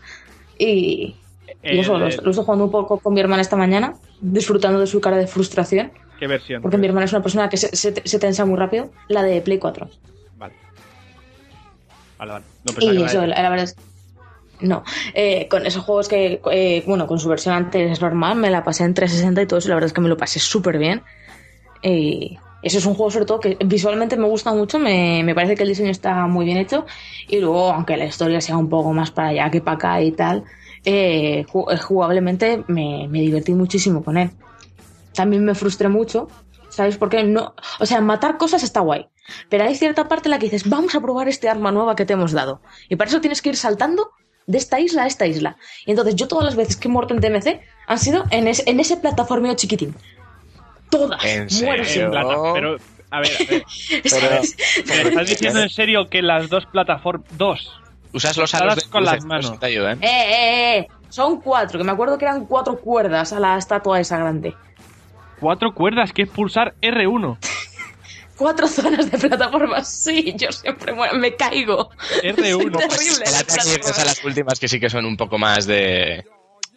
S5: y, y eso,
S3: Eh,
S5: lo, lo estoy jugando un poco con mi hermana esta mañana disfrutando de su cara de frustración
S3: ¿Qué versión?
S5: porque mi hermana es una persona que se, se, se tensa muy rápido la de Play 4
S3: Vale. Vale, vale. No
S5: y eso,
S3: la-
S5: la, la verdad es. No, eh, con esos juegos que, eh, bueno, con su versión antes normal, me la pasé en 360 y todo eso, la verdad es que me lo pasé súper bien. Y eso es un juego, sobre todo, que visualmente me gusta mucho, me, me parece que el diseño está muy bien hecho. Y luego, aunque la historia sea un poco más para allá que para acá y tal, eh, eh, jugablemente me, me divertí muchísimo con él. También me frustré mucho, ¿sabéis por qué? No, o sea, matar cosas está guay. Pero hay cierta parte en la que dices, vamos a probar este arma nueva que te hemos dado. Y para eso tienes que ir saltando de esta isla a esta isla. Y entonces yo todas las veces que he muerto en DMC han sido en, ese- en ese plataformeo chiquitín. Todas.
S2: ¿En
S5: Muero
S2: serio?
S5: sin
S3: En plata, pero, a ver, a ver. ¿Me estás diciendo en serio que las dos plataformas... Dos.
S2: Usas los aros de
S3: con las manos.
S2: te ayudan.
S5: Eh, eh, eh. Son cuatro, que me acuerdo que eran cuatro cuerdas a la estatua esa grande.
S3: Cuatro cuerdas, que es pulsar R1.
S5: Cuatro zonas de plataformas. Sí, yo siempre muero, me caigo. Soy
S3: R1.
S5: terrible.
S2: El
S5: en
S2: ataque y
S5: plataformas.
S2: a las últimas que sí que son un poco más de...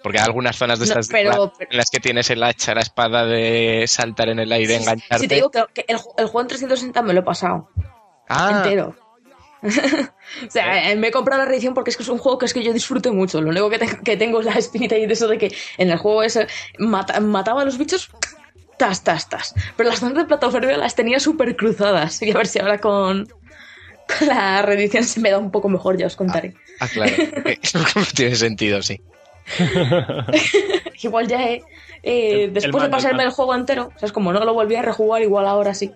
S2: Porque hay algunas zonas de
S5: No,
S2: estas de
S5: pero-
S2: en las que tienes el hacha, la espada de saltar en el aire, engancharte.
S5: Si te digo que, que el, ju- el juego en 360 me lo he pasado.
S2: ah,
S5: entero. o sea, eh, me he comprado la reedición porque es que es un juego que es que yo disfruto mucho. Lo único que, te- que tengo es la espinita y de eso de que en el juego ese mata- mataba a los bichos, tas, tas, tas. Pero las zonas de plataforma las tenía súper cruzadas. Y a ver si ahora con, con la reedición se me da un poco mejor, ya os contaré.
S2: ah, claro. ok. Tiene sentido, sí.
S5: Igual ya he, eh,
S3: El- el
S5: después de pasarme
S3: el
S5: el juego entero, o sea, es como no lo volví a rejugar, igual ahora sí.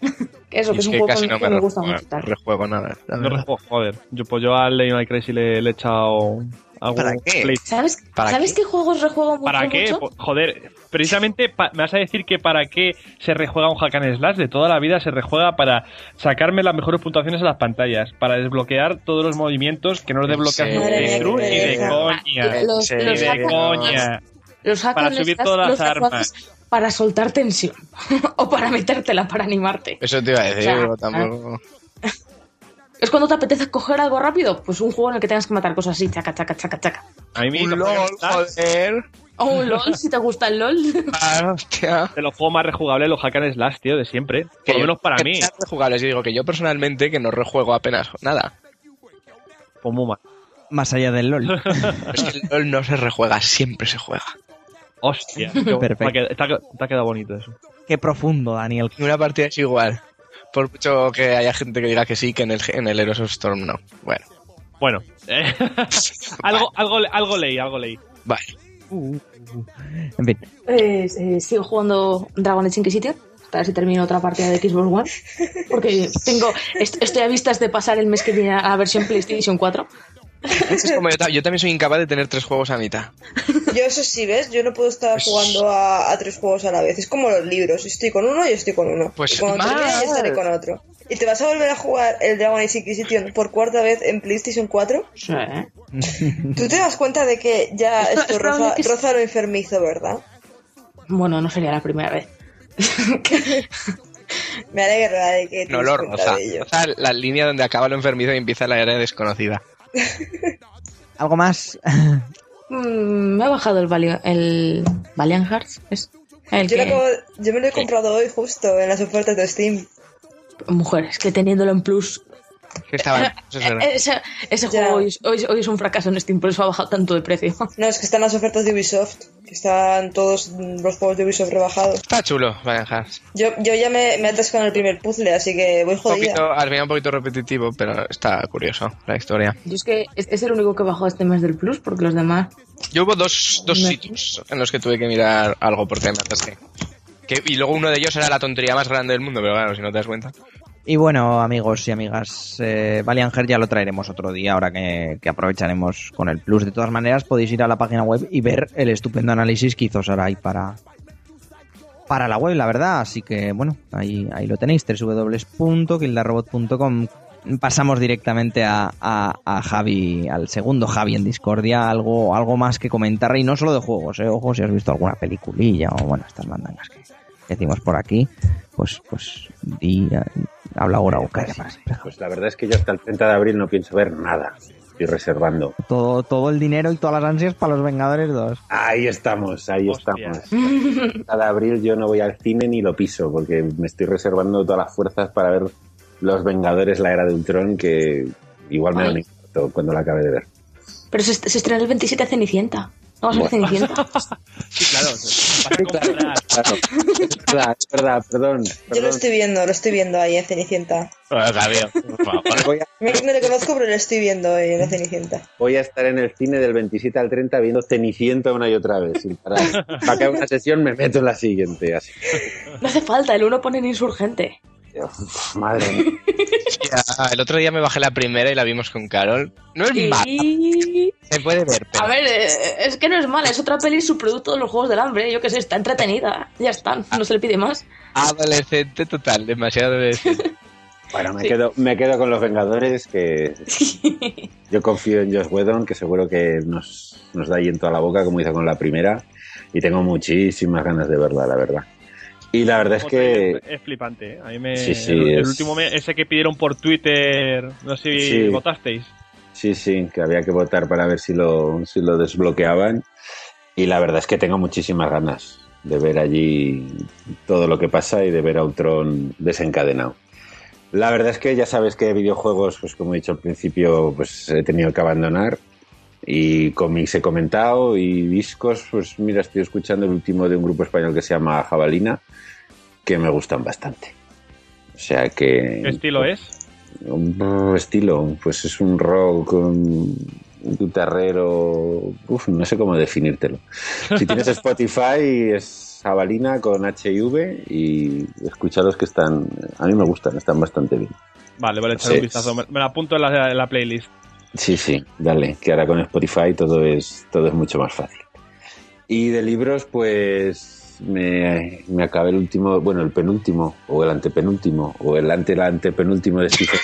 S5: Eso, que es un
S2: que
S5: juego
S2: casi
S5: que,
S2: no
S5: que
S2: me
S5: me gusta mucho. tal.
S2: rejuego nada.
S3: No rejuego, joder. Yo, pues yo al May Cry sí le, le he echado
S2: ¿Para qué?
S3: play.
S5: ¿Sabes,
S2: ¿Para
S5: ¿sabes
S2: qué?
S5: qué? juegos rejuego mucho?
S3: ¿Para qué?
S5: mucho?
S3: Po- Joder, precisamente me vas a decir que para qué se rejuega un hack and slash de toda la vida se rejuega para sacarme las mejores puntuaciones a las pantallas, para desbloquear todos los movimientos que no los
S2: ¿En
S3: desbloqueas de cruz ni de coña.
S5: Los,
S2: Sí,
S3: Ni
S5: los
S3: de
S5: hack
S3: coña.
S5: slash- los hack
S3: Para subir
S5: slash
S3: todas las
S5: rejuegas Para soltar tensión. o para metértela, para animarte.
S2: Eso te iba a decir,
S5: O sea,
S2: tampoco...
S5: ¿Es cuando te apetece coger algo rápido? Pues un juego en el que tengas que matar cosas así, chaca, chaca, chaca, chaca.
S3: A mí
S2: Un
S5: O un LOL, si te gusta el LOL.
S2: Ah, hostia.
S3: de los juegos más rejugables, los Hack and Slash, tío, de siempre. Por
S2: Que
S3: lo menos para
S2: que
S3: mí.
S2: rejugables. Yo digo que yo personalmente que no rejuego apenas nada.
S3: Pues muy mal.
S1: Más allá del LOL.
S2: Es que el LOL no se rejuega, siempre se juega.
S3: Hostia.
S1: Perfecto.
S3: Te ha, te ha quedado bonito eso.
S1: Qué profundo, Daniel.
S2: Ni una partida es igual. Por mucho que haya gente que diga que sí, que en el, en el Heroes of Storm no. Bueno,
S3: Bueno. eh, algo, algo, algo leí, algo leí.
S2: vale.
S1: En fin,
S5: Pues, eh, sigo jugando Dragon Age Inquisition. A ver si termino otra partida de Xbox One. Porque tengo, est- estoy a vistas de pasar el mes que viene a la versión PlayStation 4.
S2: Es como yo, ta- yo también soy incapaz de tener tres juegos a mitad.
S6: Yo eso sí, ¿ves? Yo no puedo estar jugando a, a tres juegos a la vez. Es como los libros. Estoy con uno y estoy con uno.
S2: Pues
S6: y cuando termine
S2: mal.
S6: ya estaré con otro. ¿Y te vas a volver a jugar el Dragon Age Inquisition por cuarta vez en PlayStation 4?
S5: Sí.
S6: Tú te das cuenta de que ya
S5: Esto-
S6: esto
S5: es probable
S6: roza,
S5: que sí.
S6: roza lo enfermizo, ¿verdad?
S5: Bueno, no sería la primera vez.
S6: Me alegra de que
S2: No lo roza.
S6: ello.
S2: Roza la línea donde acaba lo enfermizo y empieza la era desconocida.
S1: ¿algo más?
S5: Mm, me ha bajado el, Vali- el Valiant Hearts. ¿Es? El
S6: Yo,
S5: que...
S6: lo acabo- yo me lo he comprado hoy justo en las ofertas de Steam.
S5: Mujeres, que teniéndolo en plus.
S2: Que estaba- eso es verdad.
S5: Eh, Ese, ese juego hoy, es- hoy- hoy es un fracaso en Steam, por eso ha bajado tanto de precio.
S6: No, es que están las ofertas de Ubisoft. Que están todos los juegos de Ubisoft rebajados.
S2: Está chulo, Valiant Hearts.
S6: Yo, yo ya me, me atasco en el primer puzzle, así que voy
S2: Un
S6: jodida.
S2: poquito, al final un poquito repetitivo, pero está curioso la historia.
S5: Yo es que es, es el único que bajó este mes del plus, porque los demás.
S2: Yo hubo dos, dos
S5: No.
S2: sitios en los que tuve que mirar algo porque me atasqué. Que, y luego uno de ellos era la tontería más grande del mundo, pero claro, si no te das cuenta.
S1: Y bueno, amigos y amigas, eh, ya lo traeremos otro día, ahora que, que aprovecharemos con el plus. De todas maneras, podéis ir a la página web y ver el estupendo análisis que hizo Sarai para, para la web, la verdad. Así que, bueno, ahí, ahí lo tenéis, www.kildarrobot.com. Pasamos directamente a, a- Javi, al segundo Javi en Discordia, algo, algo más que comentar, y no solo de juegos, eh, ojo, si has visto alguna peliculilla o, bueno, estas mandangas que decimos por aquí, pues, pues, di, eh, habla ahora o siempre, Javi.
S4: Pues la verdad es que yo hasta el 30 de abril no pienso ver nada. Estoy reservando.
S1: todo, todo el dinero y todas las ansias para los Vengadores 2.
S4: Ahí estamos, ahí
S3: Hostia.
S4: estamos. El 30 de abril yo no voy al cine ni lo piso porque me estoy reservando todas las fuerzas para ver Los Vengadores, la era de Ultron, que igual me da un infarto cuando la acabe de ver.
S5: Pero se, se estrena el 27 de Cenicienta. Vamos a ver
S4: Bueno.
S5: Cenicienta.
S3: Sí, claro. Vas a comprar.
S4: Claro, es verdad, es verdad, perdón.
S6: Yo lo
S4: perdón.
S6: estoy viendo, lo estoy viendo ahí en Cenicienta.
S2: Por favor.
S4: Voy a,
S6: Me, me lo conozco, pero lo estoy viendo hoy en la Cenicienta.
S4: voy a estar en el cine del 27 al 30 viendo Cenicienta una y otra vez. Sin parar. Para que haga una sesión me meto en la siguiente. Así.
S5: No hace falta, el uno pone en insurgente.
S4: Madre mía.
S2: Ya, el otro día me bajé la primera y la vimos con Carol. No es mala,
S5: Y...
S2: se puede ver, pero...
S5: A ver, eh, es que no es mala, es otra peli subproducto de los Juegos del Hambre. Yo qué sé, está entretenida. Ya está, no se le pide más.
S2: Adolescente total, demasiado adolescente.
S4: Bueno, me,
S5: Sí.
S4: quedo, me quedo con los Vengadores, que yo confío en Josh Whedon, que seguro que nos, nos da ahí en toda la boca, como hizo con la primera, y tengo muchísimas ganas de verla, la verdad. Y la verdad es que...
S3: Es, es flipante, ¿eh? A mí me.
S4: Sí, sí,
S3: el, el
S4: es-
S3: último mes, ese que pidieron por Twitter, no sé si
S4: Sí.
S3: votasteis.
S4: Sí, sí, que había que votar para ver si lo, si lo desbloqueaban. Y la verdad es que tengo muchísimas ganas de ver allí todo lo que pasa y de ver a Ultron desencadenado. La verdad es que ya sabes que videojuegos, pues como he dicho al principio, pues he tenido que abandonar. Y cómics he comentado y discos, pues mira, estoy escuchando el último de un grupo español que se llama Jabalina, que me gustan bastante. O sea que...
S3: ¿Qué estilo es?
S4: Un estilo, pues es un rock, un guitarrero, uf, no sé cómo definírtelo. Si tienes Spotify es Jabalina con H y V y escucha los que están, a mí me gustan, están bastante bien.
S3: Vale, vale, echar un vistazo. Me, me la apunto en la, en la playlist.
S4: Sí, sí, dale, que ahora con Spotify todo es, todo es mucho más fácil. Y de libros, pues me, me acabé el último, bueno, el penúltimo, o el antepenúltimo, o el ante el antepenúltimo de Stephen.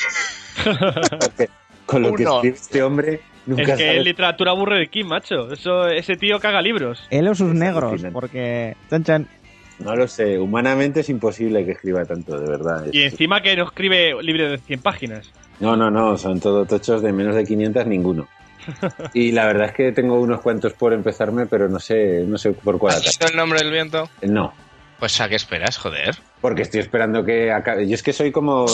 S4: Con lo que escribe este hombre, nunca
S3: Es que literatura aburre de Kim, macho. Eso, ese tío caga libros.
S1: Él o sus
S4: Es
S1: negros, porque... Chan, chan.
S4: No lo sé, humanamente es imposible que escriba tanto, de verdad.
S3: Y encima que no escribe libre de 100 páginas.
S4: No, no, no, son todo tochos de menos de 500 ninguno. Y la verdad es que tengo unos cuantos por empezarme, pero no sé, no sé por cuál
S2: ¿Has visto el nombre del viento?
S4: No,
S2: Pues a qué esperas, joder.
S4: porque estoy esperando que acabe. Yo es que soy como.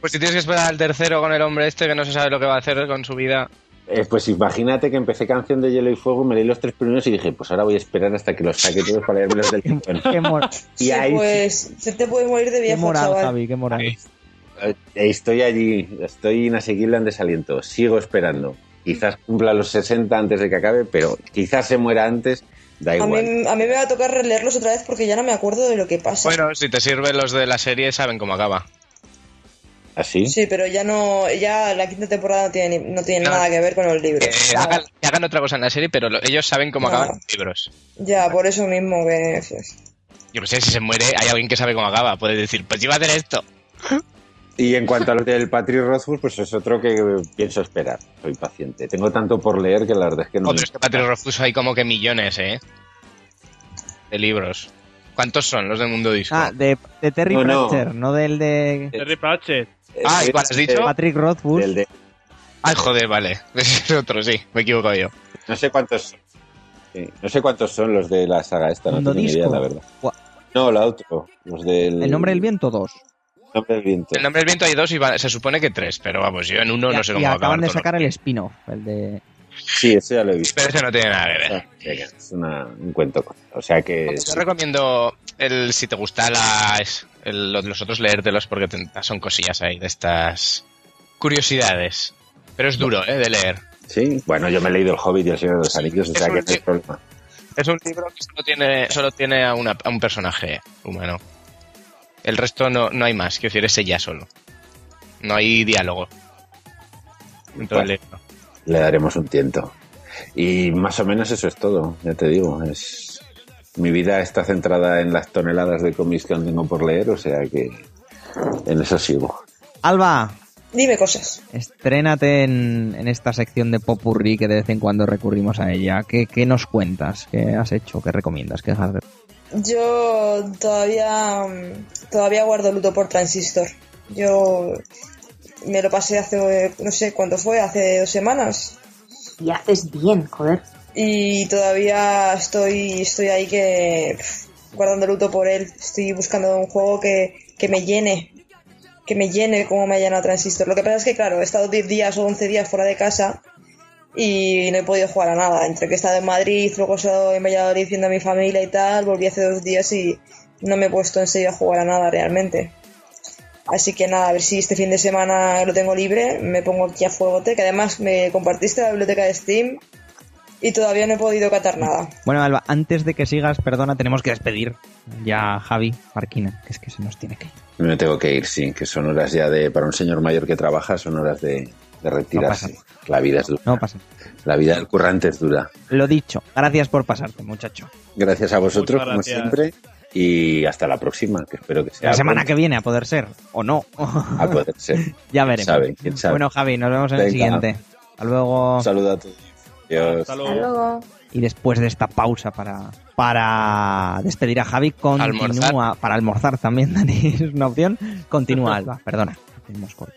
S2: Pues si tienes que esperar al tercero con el hombre este que no se sabe lo que va a hacer con su vida.
S4: Eh, pues imagínate que empecé Canción de Hielo y Fuego, me leí los tres primeros y dije, pues ahora voy a esperar hasta que los saque todos para leerme los del.
S1: Qué, mor-
S4: Y
S6: Sí,
S4: ahí
S6: pues se te puedes morir de
S1: qué
S6: viejo,
S1: moral,
S6: chaval.
S1: Javi, qué moral.
S2: Ahí.
S4: eh, estoy allí, estoy inasequible en desaliento, sigo esperando. Quizás cumpla los 60 antes de que acabe, pero quizás se muera antes, da
S6: A
S4: igual.
S6: mí, a mí me va a tocar releerlos otra vez porque ya no me acuerdo de lo que pasa.
S2: Bueno, si te sirven los de la serie, saben cómo acaba.
S4: ¿Así?
S6: Sí, pero ya no, ya la quinta temporada no tiene, ni- no tiene
S2: No.
S6: nada que ver con los libros.
S2: Que
S6: Nada.
S2: hagan, que hagan otra cosa en la serie, pero lo- ellos saben cómo
S6: No.
S2: acaban los libros.
S6: Ya, por eso mismo que...
S2: Yo que sé, si se muere, hay alguien que sabe cómo acaba. Puede decir, pues yo iba a hacer esto.
S4: Y en cuanto a lo del Patrick Rothfuss, pues es otro que pienso esperar. Soy paciente. Tengo tanto por leer que la verdad es que no.
S2: Joder,
S4: me-
S2: es que Patrick Rothfuss hay como que millones, ¿eh? De libros. ¿Cuántos son los del mundo disco?
S1: Ah, de, de Terry
S4: No, no.
S1: Pratchett, no del de
S3: Terry Pratchett.
S2: Ah, ¿y cuál has dicho?
S1: Patrick Rothfuss.
S4: Del de-
S2: Ay, joder, vale. Ese es otro, sí. Me equivoco yo.
S4: no sé cuántos. sí, no sé cuántos son los de la saga esta, no tengo ni idea,
S1: Disco.
S4: la verdad.
S1: Gua-
S4: No, la otro. Los del.
S1: El nombre del viento, dos.
S4: Nombre del viento.
S2: El nombre del viento hay dos y va- se supone que tres, pero vamos, yo en uno
S1: y,
S2: no sé
S1: y
S2: cómo va a
S1: acaban
S2: acabar
S1: de
S2: todo.
S1: sacar el spin-off, el de...
S4: Sí, ese ya lo he visto.
S2: Pero ese no tiene nada que ver.
S4: Ah, es una- un cuento. O sea que.
S2: Yo recomiendo el si te gusta las, el- los otros leértelos porque te- son cosillas ahí de estas curiosidades. Pero es duro, ¿eh? De leer.
S4: Sí, bueno, yo me he leído El Hobbit y El Señor de los Anillos, o
S2: Es
S4: sea
S2: un
S4: que no hay problema.
S2: Es un libro que solo tiene, solo tiene a, una- a un personaje humano. El resto no, no hay más, quiero decir, es ella solo. No hay diálogo. En todo el libro.
S4: Le daremos un tiento. Y más o menos eso es todo, ya te digo. Es... Mi vida está centrada en las toneladas de cómics que aún tengo por leer, o sea que en eso sigo.
S1: Alba,
S6: Dime cosas.
S1: estrénate en, en esta sección de Popurrí que de vez en cuando recurrimos a ella. ¿Qué, qué nos cuentas? ¿Qué has hecho? ¿Qué recomiendas? ¿Qué has-
S6: Yo todavía mm, todavía guardo luto por Transistor. Yo me lo pasé hace, no sé cuánto fue, hace dos semanas.
S5: Y haces bien, joder.
S6: Y todavía estoy, estoy ahí que guardando luto por él. Estoy buscando un juego que, que me llene. Que me llene como me ha llenado Transistor. Lo que pasa es que, claro, he estado 10 días o 11 días fuera de casa y no he podido jugar a nada. Entre que he estado en Madrid, luego he estado en Valladolid viendo a mi familia y tal, volví hace dos días y no me he puesto en serio a jugar a nada realmente. Así que nada, a ver si este fin de semana lo tengo libre, me pongo aquí a fuegote, que además me compartiste la biblioteca de Steam y todavía no he podido catar nada.
S1: Bueno, Alba, antes de que sigas, perdona, tenemos que despedir ya a Javi Marquina, que es que se nos tiene que ir.
S4: Me tengo que ir, sí, que son horas ya de, para un señor mayor que trabaja, son horas de, de retirarse. la vida es dura.
S1: No pasa.
S4: La vida del currante es dura.
S1: Lo dicho, gracias por pasarte, muchacho.
S4: Gracias a vosotros, como siempre, y hasta la próxima, que espero que sea
S1: La semana que viene, a poder ser, o no.
S4: A poder ser.
S1: ya veremos.
S4: sabe? ¿Quién sabe?
S1: Bueno, Javi, nos vemos en el siguiente. Hasta luego.
S4: Un saludo a todos. Adiós.
S3: Hasta luego.
S5: Hasta luego.
S1: Y después de esta pausa para, para despedir a Javi, continúa.
S2: Almorzar.
S1: Para almorzar también, Dani, es una opción. Continúa, Alba, perdona. hacemos corto.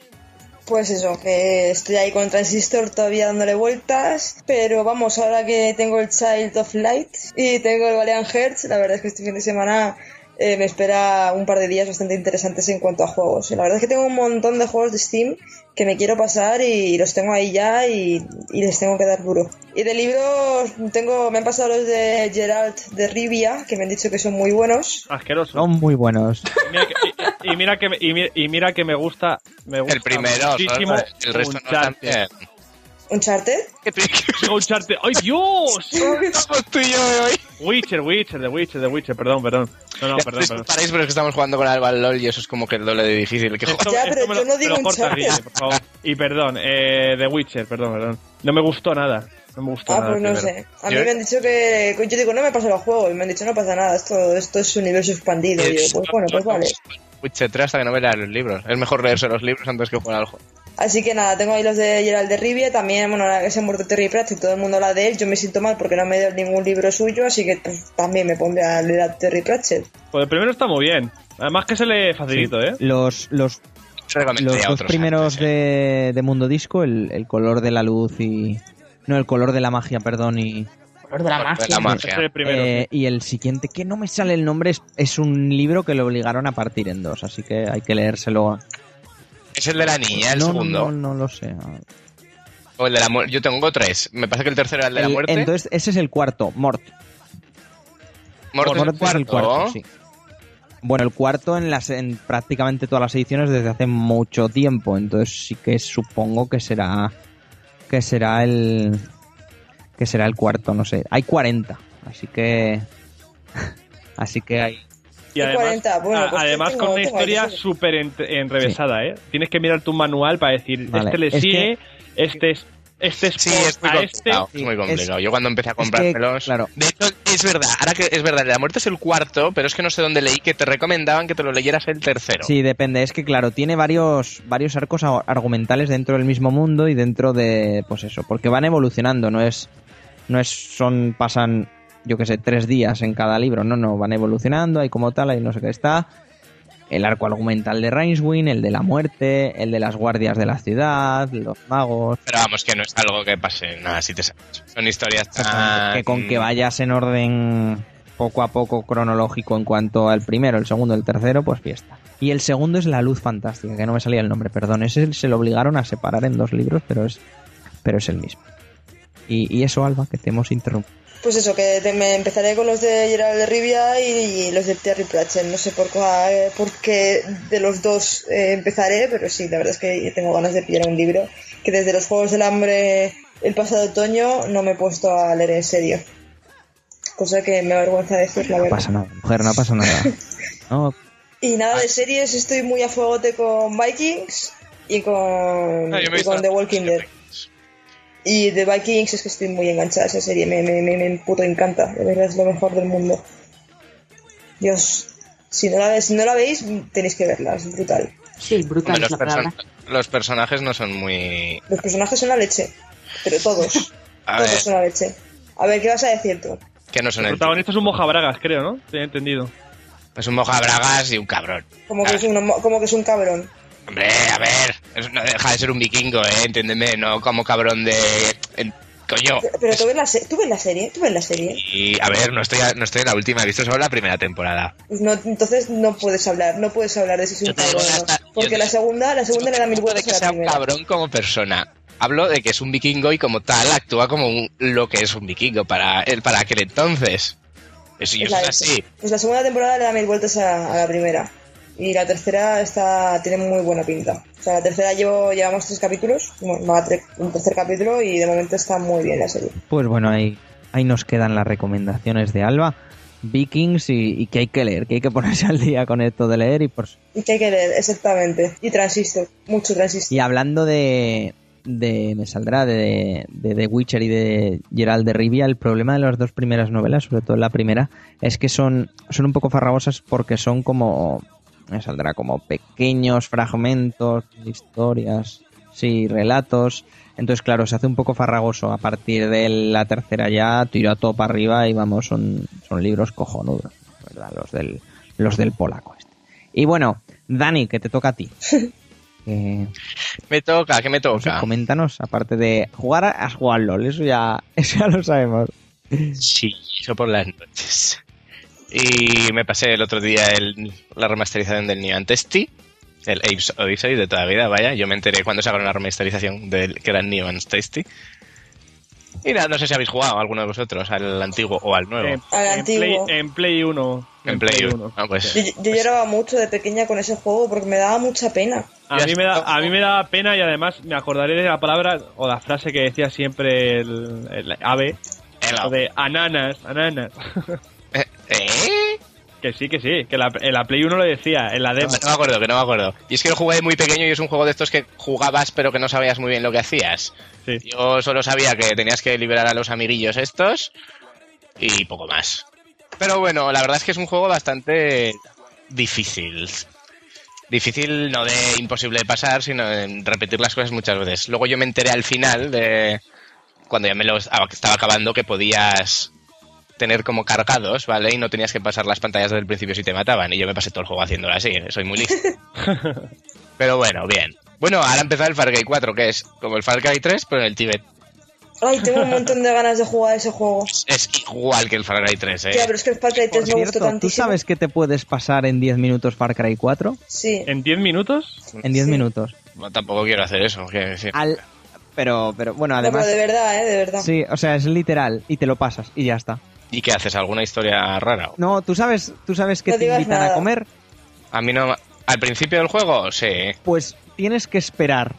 S6: Pues eso, que estoy ahí con Transistor todavía dándole vueltas, pero vamos, ahora que tengo el Child of Light y tengo el Valiant Hearts, la verdad es que este fin de semana eh, me espera un par de días bastante interesantes en cuanto a juegos. La verdad es que tengo un montón de juegos de Steam que me quiero pasar y los tengo ahí ya y, y les tengo que dar duro. Y de libros tengo, me han pasado los de Geralt de Rivia, que me han dicho que son muy buenos.
S3: Asqueroso.
S1: Son muy buenos.
S3: Y mira que, y- y mira que me, y mi- y mira que me gusta, me gusta
S2: El primero,
S3: muchísimo
S2: el resto no
S3: Uncharted.
S6: ¿Uncharted?
S3: ¡Ay, Dios!
S2: Estamos tú y yo hoy.
S3: Witcher, Witcher, The Witcher, The Witcher, perdón, perdón. No, no, perdón, perdón.
S2: Paráis, pero es que estamos jugando con Alba al LOL y eso es como que el doble de difícil. Que
S3: Esto-
S6: Ya, pero yo
S3: lo-
S6: no digo Uncharted.
S3: Guille, por favor. Y perdón, eh, The Witcher, perdón, perdón. No me gustó nada. No me gustó
S6: Ah,
S3: nada.
S6: pues no sé. A mí me han dicho que. Yo digo, no me pasa los juegos. Y me han dicho, no pasa nada. Esto, esto es universo expandido. Y digo, pues bueno, pues vale.
S2: Witcher 3 hasta que no me leas los libros. Es mejor leerse los libros antes que jugar al juego.
S6: Así que nada, tengo ahí los de Gerald de Rivia, también, bueno, ahora que se ha muerto Terry Pratchett, todo el mundo habla de él, yo me siento mal porque no me dio ningún libro suyo, así que pues, también me pondré a leer a Terry Pratchett.
S3: Pues el primero está muy bien. Además que se le facilito, ¿eh?
S1: Los, los, los dos primeros
S2: antes, ¿eh?
S1: de, de Mundo Disco, el, el color de la luz y... No, el color de la magia, perdón, y...
S5: Color de la
S2: De
S5: magia.
S2: la magia.
S3: Ese es el primero.
S1: Eh, y el siguiente, que no me sale el nombre, es, es un libro que lo obligaron a partir en dos, así que hay que leérselo.
S2: Es el de la niña, el
S1: no,
S2: segundo.
S1: No, no, no lo sé.
S2: O el de la muerte. Yo tengo tres. Me parece que el tercero era el de la
S1: El-
S2: muerte.
S1: entonces, ese es el cuarto, Mort.
S2: El
S1: Mort es el cuarto,
S2: cuarto.
S1: sí. Bueno, el cuarto en, las, en prácticamente todas las ediciones desde hace mucho tiempo, entonces sí que supongo que será que será el que será el cuarto, no sé. Hay 40, así que así que hay
S3: Y además,
S6: 40, bueno,
S3: a-
S6: pues
S3: además
S6: tengo-
S3: con una historia súper en- enrevesada, ¿eh? Tienes que mirar tu manual para decir,
S1: Vale,
S3: este le
S1: es
S3: sigue, este es, este es
S2: Sí, es muy
S3: a este.
S2: complicado.
S1: Sí,
S2: es muy
S1: es-
S2: complicado. Yo cuando empecé a
S1: es que,
S2: comprármelos.
S1: claro.
S2: De hecho, es verdad. Ahora que es verdad, la muerte es el cuarto, pero es que no sé dónde leí que te recomendaban que te lo leyeras el tercero.
S1: Sí, depende. Es que, claro, tiene varios, varios arcos argumentales dentro del mismo mundo y dentro de, pues eso, porque van evolucionando. No es, no es, son, pasan, yo que sé, tres días en cada libro. No, no, van evolucionando. Hay como tal, hay no sé qué está. El arco argumental de Rainswin, el de la muerte, el de las guardias de la ciudad, los magos.
S2: Pero vamos, que no es algo que pase nada si te sabes. Son historias tan...
S1: que con que vayas en orden poco a poco cronológico en cuanto al primero, el segundo, el tercero, pues fiesta. Y el segundo es La Luz Fantástica, que no me salía el nombre, perdón. Ese se lo obligaron a separar en dos libros, pero es, pero es el mismo. Y, y eso, Alba, que te hemos interrumpido.
S6: Pues eso, que te- me empezaré con los de Gerald de Rivia y, y los de Terry Pratchett. No sé por, cuál- por qué de los dos eh, empezaré, pero sí, la verdad es que tengo ganas de pillar un libro que desde los Juegos del Hambre el pasado otoño no me he puesto a leer en serio. Cosa que me avergüenza decir, la
S1: No
S6: verdad.
S1: pasa nada, mujer, no pasa nada. No,
S6: Y nada de series, estoy muy a fuegote con Vikings y con,
S2: Ah,
S6: y con The Walking Dead. Y de Vikings es que estoy muy enganchada a esa serie, me, me, me, me puto encanta, de verdad es lo mejor del mundo. Dios, si no la, ve- si no la veis, tenéis que verla, es brutal.
S5: Sí, brutal
S2: Hombre, los, los personajes no son muy...
S6: Los personajes son la leche, pero todos, todos
S2: ver,
S6: son la leche. A ver, ¿qué vas a decir tú?
S2: que no son
S3: El
S2: el...
S3: protagonista es un mojabragas, creo, ¿no? Te he entendido.
S2: Es un mojabragas y un cabrón.
S6: Como que, es un, como que es un cabrón.
S2: Hombre, a ver, no deja de ser un vikingo, ¿eh? Entiéndeme, no como cabrón de... coño.
S6: Pero, tú, ves la se- tú ves la serie, tú ves la serie.
S2: Y, a ver, no estoy, no estoy en la última, he visto solo la primera temporada.
S6: Pues no, entonces no puedes hablar, no puedes hablar de si es un
S2: Yo te digo
S6: cabrón o no.
S2: hasta- yo
S6: Porque
S2: te-
S6: la segunda, la segunda le da mil
S2: de
S6: vueltas
S2: que
S6: a la
S2: sea un
S6: primera.
S2: cabrón como persona. Hablo de que es un vikingo y como tal actúa como un- lo que es un vikingo para, él- para aquel entonces. Eso, y
S6: Es la
S2: así.
S6: Pues la segunda temporada le da mil vueltas a, a la primera. Y la tercera está tiene muy buena pinta. O sea, la tercera llevo, llevamos tres capítulos, bueno, va a tre- un tercer capítulo y de momento está muy bien la serie.
S1: Pues bueno, ahí, ahí nos quedan las recomendaciones de Alba. Vikings y, y que hay que leer, que hay que ponerse al día con esto de leer y por,
S6: Y que hay que leer, exactamente. Y transistor, mucho transistor.
S1: Y hablando de, de me saldrá de, de The Witcher y de Gerald de Rivia, el problema de las dos primeras novelas, sobre todo la primera, es que son, son un poco farragosas porque son como, me saldrá como pequeños fragmentos historias, sí, relatos. Entonces, claro, se hace un poco farragoso. A partir de la tercera ya tiro todo para arriba y vamos, son, son libros cojonudos, ¿verdad? Los del, los del polaco este. Y bueno, Dani, que te toca a ti. Eh,
S2: Me toca, ¿qué me toca?
S1: coméntanos, aparte de jugar, has jugado al LOL, eso ya, eso ya lo sabemos.
S2: Sí, eso por las noches. Y me pasé el otro día el- la remasterización del New Testy, el Apes Odyssey de toda la vida, vaya. Yo me enteré cuando sacaron la remasterización del que era el New Tasty. Y nada, no sé si habéis jugado alguno de vosotros, al antiguo o al nuevo.
S3: En,
S6: Al
S3: en Play,
S6: antiguo.
S3: en Play 1.
S2: en Play 1. Ah, pues,
S6: Yo, yo lloraba mucho de pequeña con ese juego porque me daba mucha pena.
S3: A mí, me da, a mí me da pena y además me acordaré de la palabra o la frase que decía siempre el, el ave,
S2: el-
S3: de ananas, ananas.
S2: ¿Eh?
S3: que sí, que sí, que la, en la Play 1 lo decía, en la
S2: No,
S3: demo.
S2: no me acuerdo, que no me acuerdo. Y es que lo jugué muy pequeño y es un juego de estos que jugabas pero que no sabías muy bien lo que hacías.
S3: Sí.
S2: Yo solo sabía que tenías que liberar a los amiguillos estos y poco más. Pero bueno, la verdad es que es un juego bastante difícil. Difícil no de imposible de pasar, sino de repetir las cosas muchas veces. Luego yo me enteré al final de cuando ya me lo estaba acabando que podías tener como cargados, ¿vale? Y no tenías que pasar las pantallas desde el principio si te mataban. Y yo me pasé todo el juego haciéndolo así, ¿eh? soy muy listo. pero bueno, bien. Bueno, ahora empezar el Far Cry 4, que es como el Far Cry 3, pero en el Tíbet.
S6: Ay, tengo un montón de ganas de jugar ese juego.
S2: Es igual que el Far Cry 3, ¿eh?
S6: Ya, pero es que el Far Cry 3
S1: Por
S6: me gustó
S1: cierto, ¿tú
S6: tantísimo.
S1: sabes que te puedes pasar en 10 minutos Far Cry 4?
S6: Sí.
S3: ¿En 10 minutos?
S1: En 10
S6: Sí.
S1: minutos.
S2: No, tampoco quiero hacer eso. que sí.
S1: Al... Pero, pero bueno,
S6: No, pero
S1: además...
S6: de verdad, ¿eh? De verdad.
S1: Sí, o sea, es literal y te lo pasas y ya está.
S2: ¿Y qué haces? ¿Alguna historia rara?
S1: No, tú sabes, tú sabes que
S6: No
S1: te invitan
S6: nada.
S1: a comer,
S2: A mí no... ¿Al principio del juego? Sí.
S1: pues tienes que esperar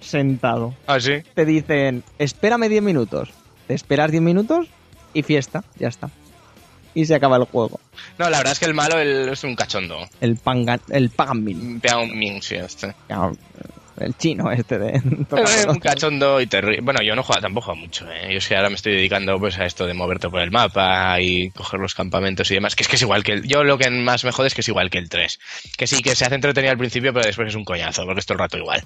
S1: sentado.
S2: ¿Ah, sí?
S1: Te dicen, espérame 10 minutos. Te esperas 10 minutos y fiesta, ya está. Y se acaba el juego.
S2: No, la verdad es que el malo es un cachondo.
S1: El pangan, el
S2: un min, sí, este.
S1: El chino este de...
S2: Es un cachondo y terrible. Bueno, yo no juego, tampoco juego mucho, ¿eh? Yo es que ahora me estoy dedicando pues a esto de moverte por el mapa y coger los campamentos y demás. Que es que es igual que el... Yo lo que más me jode es que es igual que el 3. Que sí, que se hace entretenido al principio, pero después es un coñazo, porque es todo el rato igual.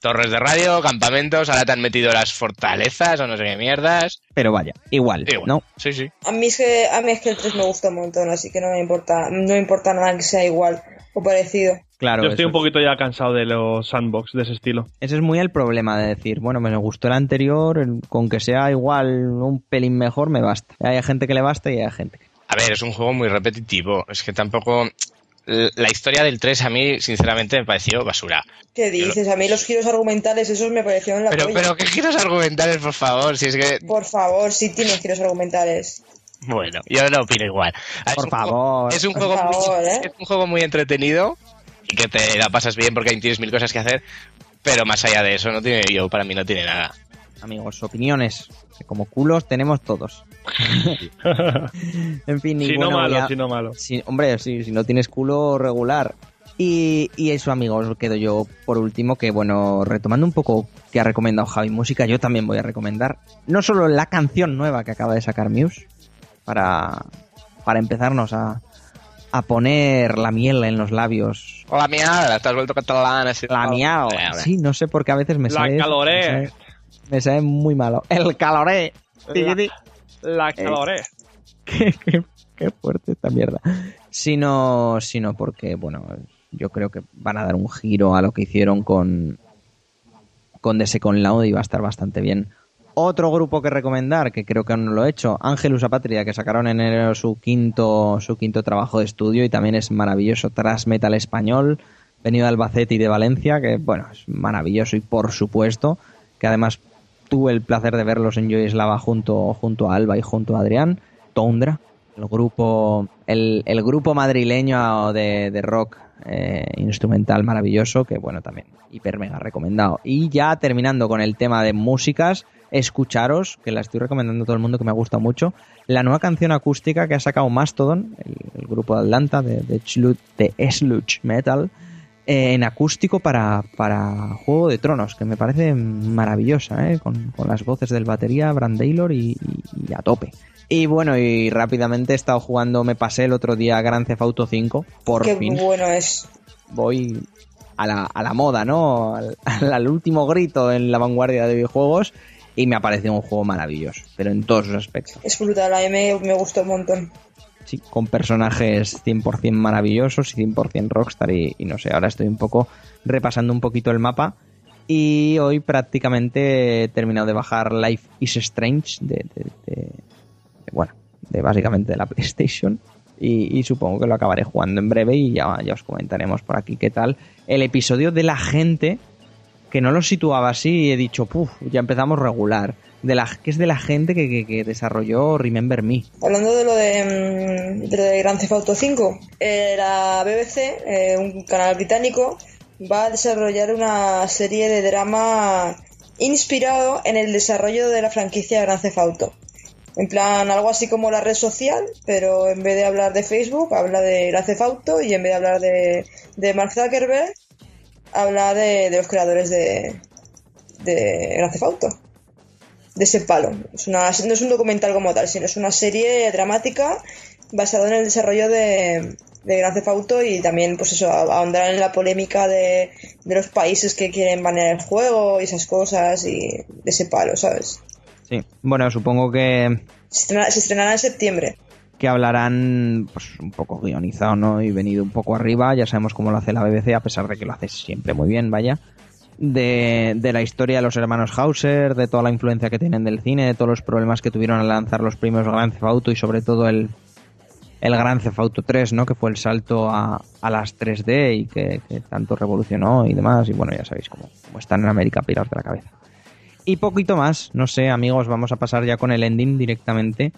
S2: Torres de radio, campamentos, ahora te han metido las fortalezas o no sé qué mierdas.
S1: Pero vaya, igual,
S2: Igual.
S1: ¿no?
S2: Sí, sí.
S6: A mí es que a mí es que el 3 me gusta un montón, así que no me importa, no me importa nada que sea igual o parecido.
S1: Claro,
S3: Yo estoy un poquito ya cansado de los sandbox de ese estilo.
S1: Ese es muy el problema de decir, bueno, me gustó el anterior, con que sea igual un pelín mejor me basta. Hay gente que le basta y hay gente que...
S2: A ver, es un juego muy repetitivo. Es que tampoco... La historia del 3 a mí, sinceramente, me pareció basura.
S6: ¿Qué dices? A mí los giros argumentales esos me parecieron la
S2: Pero,
S6: polla.
S2: pero, ¿qué giros argumentales, por favor? Si es que...
S6: Por favor, sí tienen giros argumentales.
S2: Bueno, yo no opino igual. Ah, es
S1: Por
S2: juego-
S1: favor.
S2: es un
S6: Por
S2: juego
S6: favor,
S2: muy,
S6: ¿eh?
S2: es un juego muy entretenido y que te la pasas bien porque tienes mil cosas que hacer, pero más allá de eso no tiene yo para mí no tiene nada.
S1: Amigos, opiniones. que Como culos tenemos todos. en fin,
S3: si no malo,
S1: a-
S3: si no malo.
S1: Hombre, sí, si no tienes culo regular. Y, y eso, amigos, quedo yo por último, que bueno, retomando un poco que ha recomendado Javi Música, yo también voy a recomendar no solo la canción nueva que acaba de sacar Muse, para, para empezarnos a, a poner la miel en los labios.
S2: Hola mierda, te has vuelto catalán. así-
S1: La miau. Sí, no sé por qué a veces me
S3: La
S1: sale...
S3: caloré.
S1: Me sale, me sale muy malo. El caloré. Tiquiti.
S3: La caloré.
S1: qué, qué- qué fuerte esta mierda. Sino, sino porque, bueno, yo creo que van a dar un giro a lo que hicieron con, con The Second Loud y va a estar bastante bien. Otro grupo que recomendar, que creo que aún no lo he hecho, Ángelus Patria, que sacaron en enero su quinto, su quinto trabajo de estudio y también es maravilloso, tras metal español, venido de Albacete y de Valencia, que bueno, es maravilloso y por supuesto, que además tuve el placer de verlos en Yoislava junto, junto a Alba y junto a Adrián, Tundra, el grupo, el, grupo madrileño de, de rock eh, instrumental maravilloso, que bueno, también hiper mega recomendado. Y ya terminando con el tema de músicas, escucharos, que la estoy recomendando a todo el mundo que me ha gustado mucho, la nueva canción acústica que ha sacado Mastodon, el, el grupo de Atlanta de, de, Sludge Metal, eh, en acústico para, para Juego de Tronos, que me parece maravillosa, ¿eh? con, con las voces del batería, Brand Taylor y, y- y a tope. Y bueno, y rápidamente he estado jugando, me pasé el otro día Grand Theft Auto 5, por
S6: Qué
S1: fin.
S6: bueno es.
S1: Voy a la, a la moda, ¿no? Al- al último grito en la vanguardia de videojuegos y me ha parecido un juego maravilloso, pero en todos sus aspectos.
S6: Es brutal, a mí me, me gustó un montón.
S1: Sí, con personajes 100% maravillosos y 100% rockstar y, y no sé, ahora estoy un poco repasando un poquito el mapa y hoy prácticamente he terminado de bajar Life is Strange de, de- de- de- bueno, de básicamente de la PlayStation y, y supongo que lo acabaré jugando en breve y ya, ya os comentaremos por aquí qué tal el episodio de la gente que no lo situaba así y he dicho, puf, ya empezamos regular. De la, que es de la gente que, que- desarrolló Remember Me.
S6: Hablando de lo de, mm, de Grand Theft Auto 5, eh, la BBC, un canal británico, va a desarrollar una serie de drama inspirado en el desarrollo de la franquicia Grand Theft Auto. En plan, algo así como la red social, pero en vez de hablar de Facebook, habla de Grand Theft Auto y en vez de hablar de, de Mark Zuckerberg, habla de, de los creadores de, de Grand Theft Auto de ese palo. Es una, no es un documental como tal, sino es una serie dramática basada en el desarrollo de, de Gran Theft Auto y también, pues eso, ahondar en la polémica de, de los países que quieren banear el juego y esas cosas y de ese palo, ¿sabes?
S1: Sí, bueno, supongo que,
S6: Se estrenará, se estrenará en septiembre.
S1: Que hablarán pues un poco guionizado, ¿no? Y venido un poco arriba, ya sabemos cómo lo hace la BBC, a pesar de que lo hace siempre muy bien, vaya. De, de la historia de los hermanos Hauser, de toda la influencia que tienen del cine, de todos los problemas que tuvieron al lanzar los primeros Grand Theft y sobre todo el, el Grand Theft Auto 3, ¿no? Que fue el salto a, a las 3D y que, que tanto revolucionó y demás. Y bueno, ya sabéis cómo, cómo están en América pirados de la cabeza. Y poquito más, no sé, amigos, vamos a pasar ya con el ending directamente.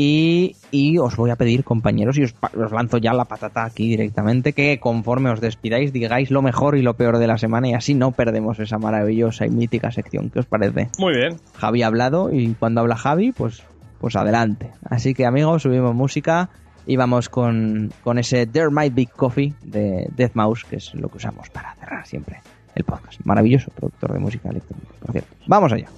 S1: Y, y os voy a pedir, compañeros, y os lanzo ya la patata aquí directamente, que conforme os despidáis digáis lo mejor y lo peor de la semana y así no perdemos esa maravillosa y mítica sección. ¿Qué os parece?
S3: Muy bien.
S1: Javi ha hablado y cuando habla Javi, pues, pues adelante. Así que amigos, subimos música y vamos con, con ese There Might Be Coffee de Death Mouse, que es lo que usamos para cerrar siempre el podcast. Maravilloso productor de música electrónica, por cierto. Vamos allá.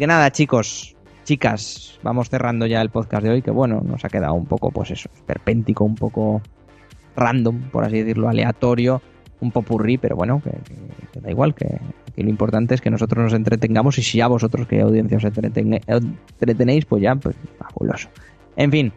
S1: Que nada, chicos, chicas, vamos cerrando ya el podcast de hoy, que bueno, nos ha quedado un poco, pues eso, perpéntico, un poco random, por así decirlo, aleatorio, un popurrí, pero bueno, que, da igual, que, que lo importante es que nosotros nos entretengamos y si ya vosotros que audiencia os entretenéis, pues ya, pues fabuloso. En fin,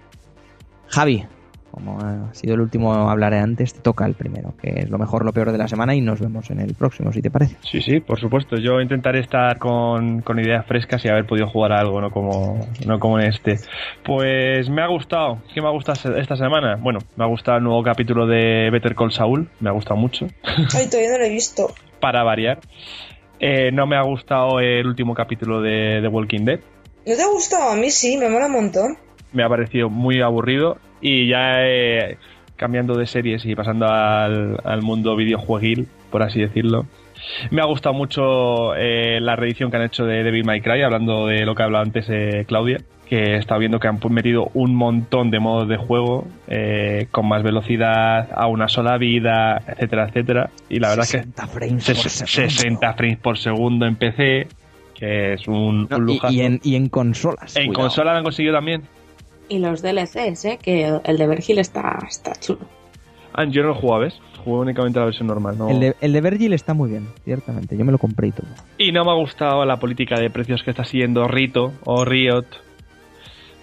S1: Javi, como ha sido el último hablaré antes, te toca el primero, que es lo mejor, lo peor de la semana y nos vemos en el próximo, si te parece.
S3: Sí, sí, por supuesto. Yo intentaré estar con, con ideas frescas y haber podido jugar a algo, no como, no como en este. Pues me ha gustado. ¿Qué me ha gustado esta semana? Bueno, me ha gustado el nuevo capítulo de Better Call Saul. Me ha gustado mucho.
S6: Ay, todavía no lo he visto.
S3: Para variar. Eh, no me ha gustado el último capítulo de The Walking Dead.
S6: ¿No te ha gustado? A mí sí, me mola un montón.
S3: Me ha parecido muy aburrido. Y ya eh, cambiando de series y pasando al, al mundo videojueguil, por así decirlo. Me ha gustado mucho eh, la reedición que han hecho de Devil May Cry, hablando de lo que hablaba antes eh, Claudia, que está viendo que han metido un montón de modos de juego eh, con más velocidad, a una sola vida, etcétera, etcétera. Y la verdad es que
S1: 60 frames por segundo.
S3: 60 frames por segundo en PC, que es un,
S1: No,
S3: un
S1: y-
S3: lujazo.
S1: y, en, y en consolas.
S3: En
S1: cuidado.
S3: consola lo han conseguido también.
S5: Y los DLCs, ¿eh? Que el de Vergil está, está chulo.
S3: Ah, yo no lo jugaba, ¿ves? Jugué únicamente la versión normal, ¿no?
S1: El de, el de Virgil está muy bien, ciertamente. Yo me lo compré y todo.
S3: Y no me ha gustado la política de precios que está siguiendo Rito o Riot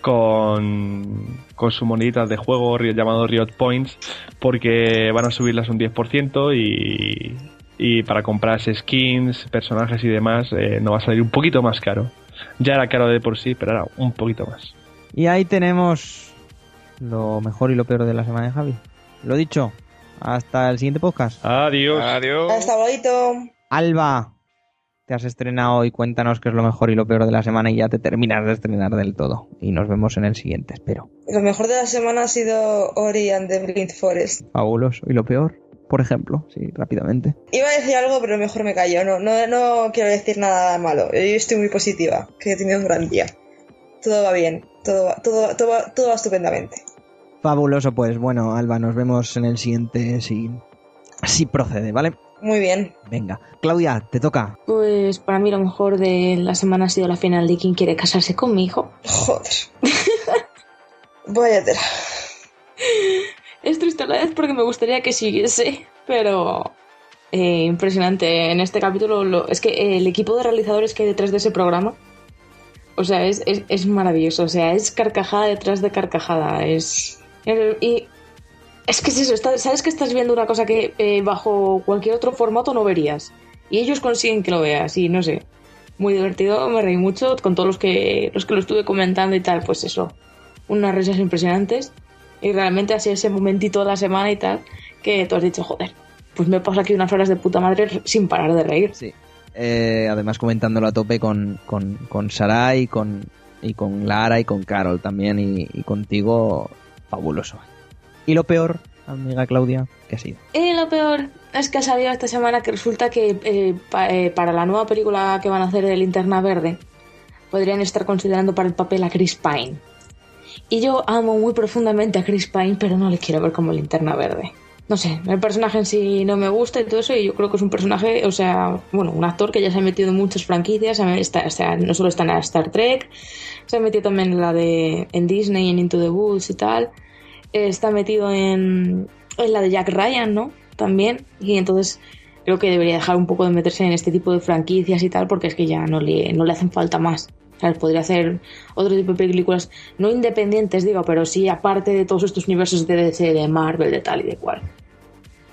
S3: con, con su moneditas de juego Riot, llamado Riot Points porque van a subirlas un 10% y, y para comprarse skins, personajes y demás eh, no va a salir un poquito más caro. Ya era caro de por sí, pero ahora un poquito más.
S1: Y ahí tenemos lo mejor y lo peor de la semana de Javi. Lo dicho, hasta el siguiente podcast.
S3: Adiós.
S2: Adiós.
S6: Hasta luego.
S1: Alba, te has estrenado y cuéntanos qué es lo mejor y lo peor de la semana y ya te terminas de estrenar del todo. Y nos vemos en el siguiente, espero.
S6: Lo mejor de la semana ha sido Ori and the Blind Forest.
S1: Fabuloso. ¿Y lo peor? Por ejemplo, sí, rápidamente.
S6: Iba a decir algo, pero mejor me callo. No, no, no quiero decir nada malo. Yo estoy muy positiva, que he tenido un gran día. Todo va bien, todo va, todo, todo, va- todo va estupendamente.
S1: Fabuloso, pues bueno, Alba, nos vemos en el siguiente si, si procede, ¿vale?
S6: Muy bien.
S1: Venga. Claudia, te toca.
S5: Pues para mí lo mejor de la semana ha sido la final de quién quiere casarse conmigo.
S6: Joder. Vaya tela.
S5: Es triste a la vez porque me gustaría que siguiese, pero eh, impresionante. En este capítulo lo- es que el equipo de realizadores que hay detrás de ese programa, o sea, es, es, maravilloso. O sea, es carcajada detrás de carcajada. Es y es que es eso. sabes que estás viendo una cosa que eh, bajo cualquier otro formato no verías y ellos consiguen que lo veas y no sé. Muy divertido, me reí mucho con todos los que los que lo estuve comentando y tal, pues eso. Unas risas impresionantes. Y realmente así ese momentito de la semana y tal, que tú has dicho, joder, pues me paso aquí unas horas de puta madre sin parar de reír.
S1: Sí. Eh, además comentándolo a tope con, con, con Sarai, con, y con Lara y con Carol también y, y contigo, fabuloso. Y lo peor, amiga Claudia, que ha sido.
S5: Y lo peor es que ha salido esta semana que resulta que eh, pa- eh, para la nueva película que van a hacer de Linterna Verde, podrían estar considerando para el papel a Chris Pine. Y yo amo muy profundamente a Chris Pine, pero no le quiero ver como Linterna Verde. No sé, el personaje en sí no me gusta y todo eso, y yo creo que es un personaje, o sea, bueno, un actor que ya se ha metido en muchas franquicias, está- o sea, no solo está en Star Trek, se ha metido también en la de en Disney, en Into the Woods y tal, está metido en, en la de Jack Ryan, ¿no? También, y entonces creo que debería dejar un poco de meterse en este tipo de franquicias y tal, porque es que ya no le, no le hacen falta más. ¿Sabes? Podría hacer otro tipo de películas, no independientes, digo, pero sí aparte de todos estos universos de DC, de Marvel, de tal y de cual.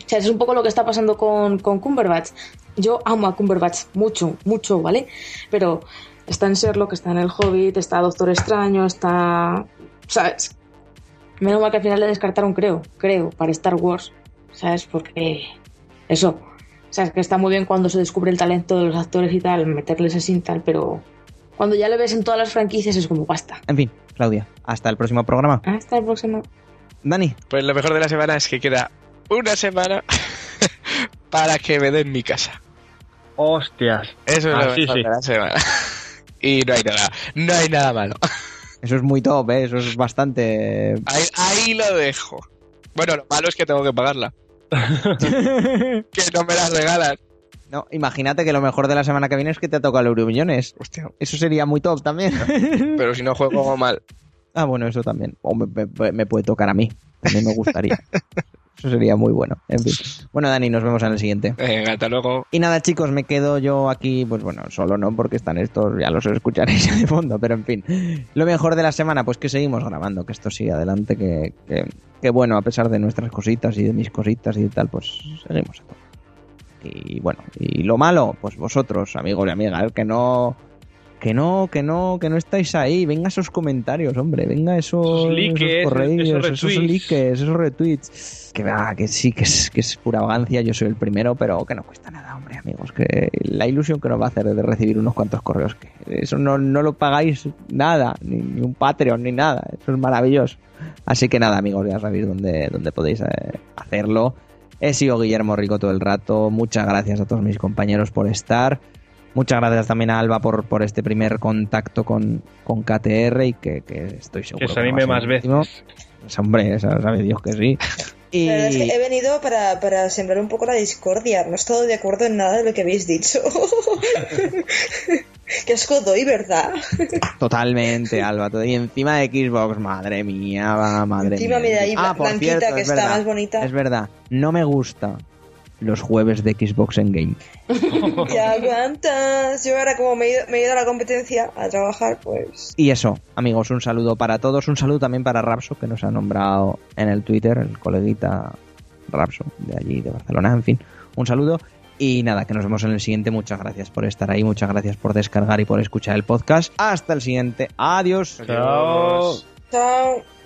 S5: O sea, es un poco lo que está pasando con, con Cumberbatch. Yo amo a Cumberbatch mucho, mucho, ¿vale? Pero está en Sherlock, está en El Hobbit, está Doctor Extraño, está... ¿Sabes? Menos mal que al final le descartaron, creo, creo, para Star Wars. ¿Sabes? Porque... Eso. O sea, es que está muy bien cuando se descubre el talento de los actores y tal, meterles así y tal, pero... Cuando ya lo ves en todas las franquicias es como basta.
S1: En fin, Claudia, hasta el próximo programa.
S5: Hasta el próximo.
S1: Dani,
S2: Pues lo mejor de la semana es que queda una semana para que me den mi casa.
S3: Hostias.
S2: Eso es
S3: Ah,
S2: lo
S3: sí,
S2: mejor
S3: sí.
S2: de la semana. Y no hay nada, no hay nada malo.
S1: eso es muy top, ¿eh? eso es bastante...
S2: Ahí, ahí lo dejo. Bueno, lo malo es que tengo que pagarla. Que no me la regalan.
S1: No, imagínate que lo mejor de la semana que viene es que te toca el Euromillones.
S2: Hostia,
S1: Eso sería muy top también.
S2: pero si no juego mal.
S1: ah, bueno, eso también. O me, me- me puede tocar a mí. También me gustaría. Eso sería muy bueno. En fin. Bueno, Dani, nos vemos en el siguiente.
S2: Venga, hasta luego.
S1: Y nada, chicos, me quedo yo aquí, pues bueno, solo no, porque están estos, ya los escucharéis de fondo, pero en fin. Lo mejor de la semana, pues que seguimos grabando, que esto sigue adelante, que, que, que bueno, a pesar de nuestras cositas y de mis cositas y de tal, pues seguimos a todo. Y bueno, y lo malo, pues vosotros, amigos y amigas, que no, que no, que no, que no estáis ahí, venga esos comentarios, hombre, venga esos,
S3: Esos likes,
S1: esos correos,
S3: esos
S1: likes, esos retweets. Que va, que sí, que es, que es pura vagancia, yo soy el primero, pero que no cuesta nada, hombre, amigos, que la ilusión que nos va a hacer de recibir unos cuantos correos, que eso no, no lo pagáis nada, ni, ni un Patreon, ni nada, eso es maravilloso. Así que nada, amigos, ya sabéis dónde, dónde podéis eh, hacerlo. He sido Guillermo Rico todo el rato. Muchas gracias a todos mis compañeros por estar. Muchas gracias también a Alba por, por este primer contacto con, con KTR y que, que estoy seguro
S3: Que se anime más veces.
S1: Pues, hombre, sabe Dios que sí. Y
S6: La verdad es que he venido para, para sembrar un poco la discordia. No he estado de acuerdo en nada de lo que habéis dicho. Qué asco doy, ¿verdad?
S1: totalmente, Alba. Y encima de Xbox, madre mía, va, madre
S6: Encima,
S1: mía.
S6: mira ahí,
S1: ah, por
S6: blanquita,
S1: cierto,
S6: que
S1: es
S6: está
S1: verdad,
S6: más bonita.
S1: Es verdad, no me gusta los jueves de Xbox en Game.
S6: Ya aguantas. Yo ahora como me he, ido, me he ido a la competencia a trabajar, pues...
S1: Y eso, amigos, un saludo para todos. Un saludo también para Rapso, que nos ha nombrado en el Twitter, el coleguita Rapso, de allí, de Barcelona. En fin, un saludo. Y nada, que nos vemos en el siguiente. Muchas gracias por estar ahí, muchas gracias por descargar y por escuchar el podcast. Hasta el siguiente. Adiós.
S3: Chao.
S6: Chao.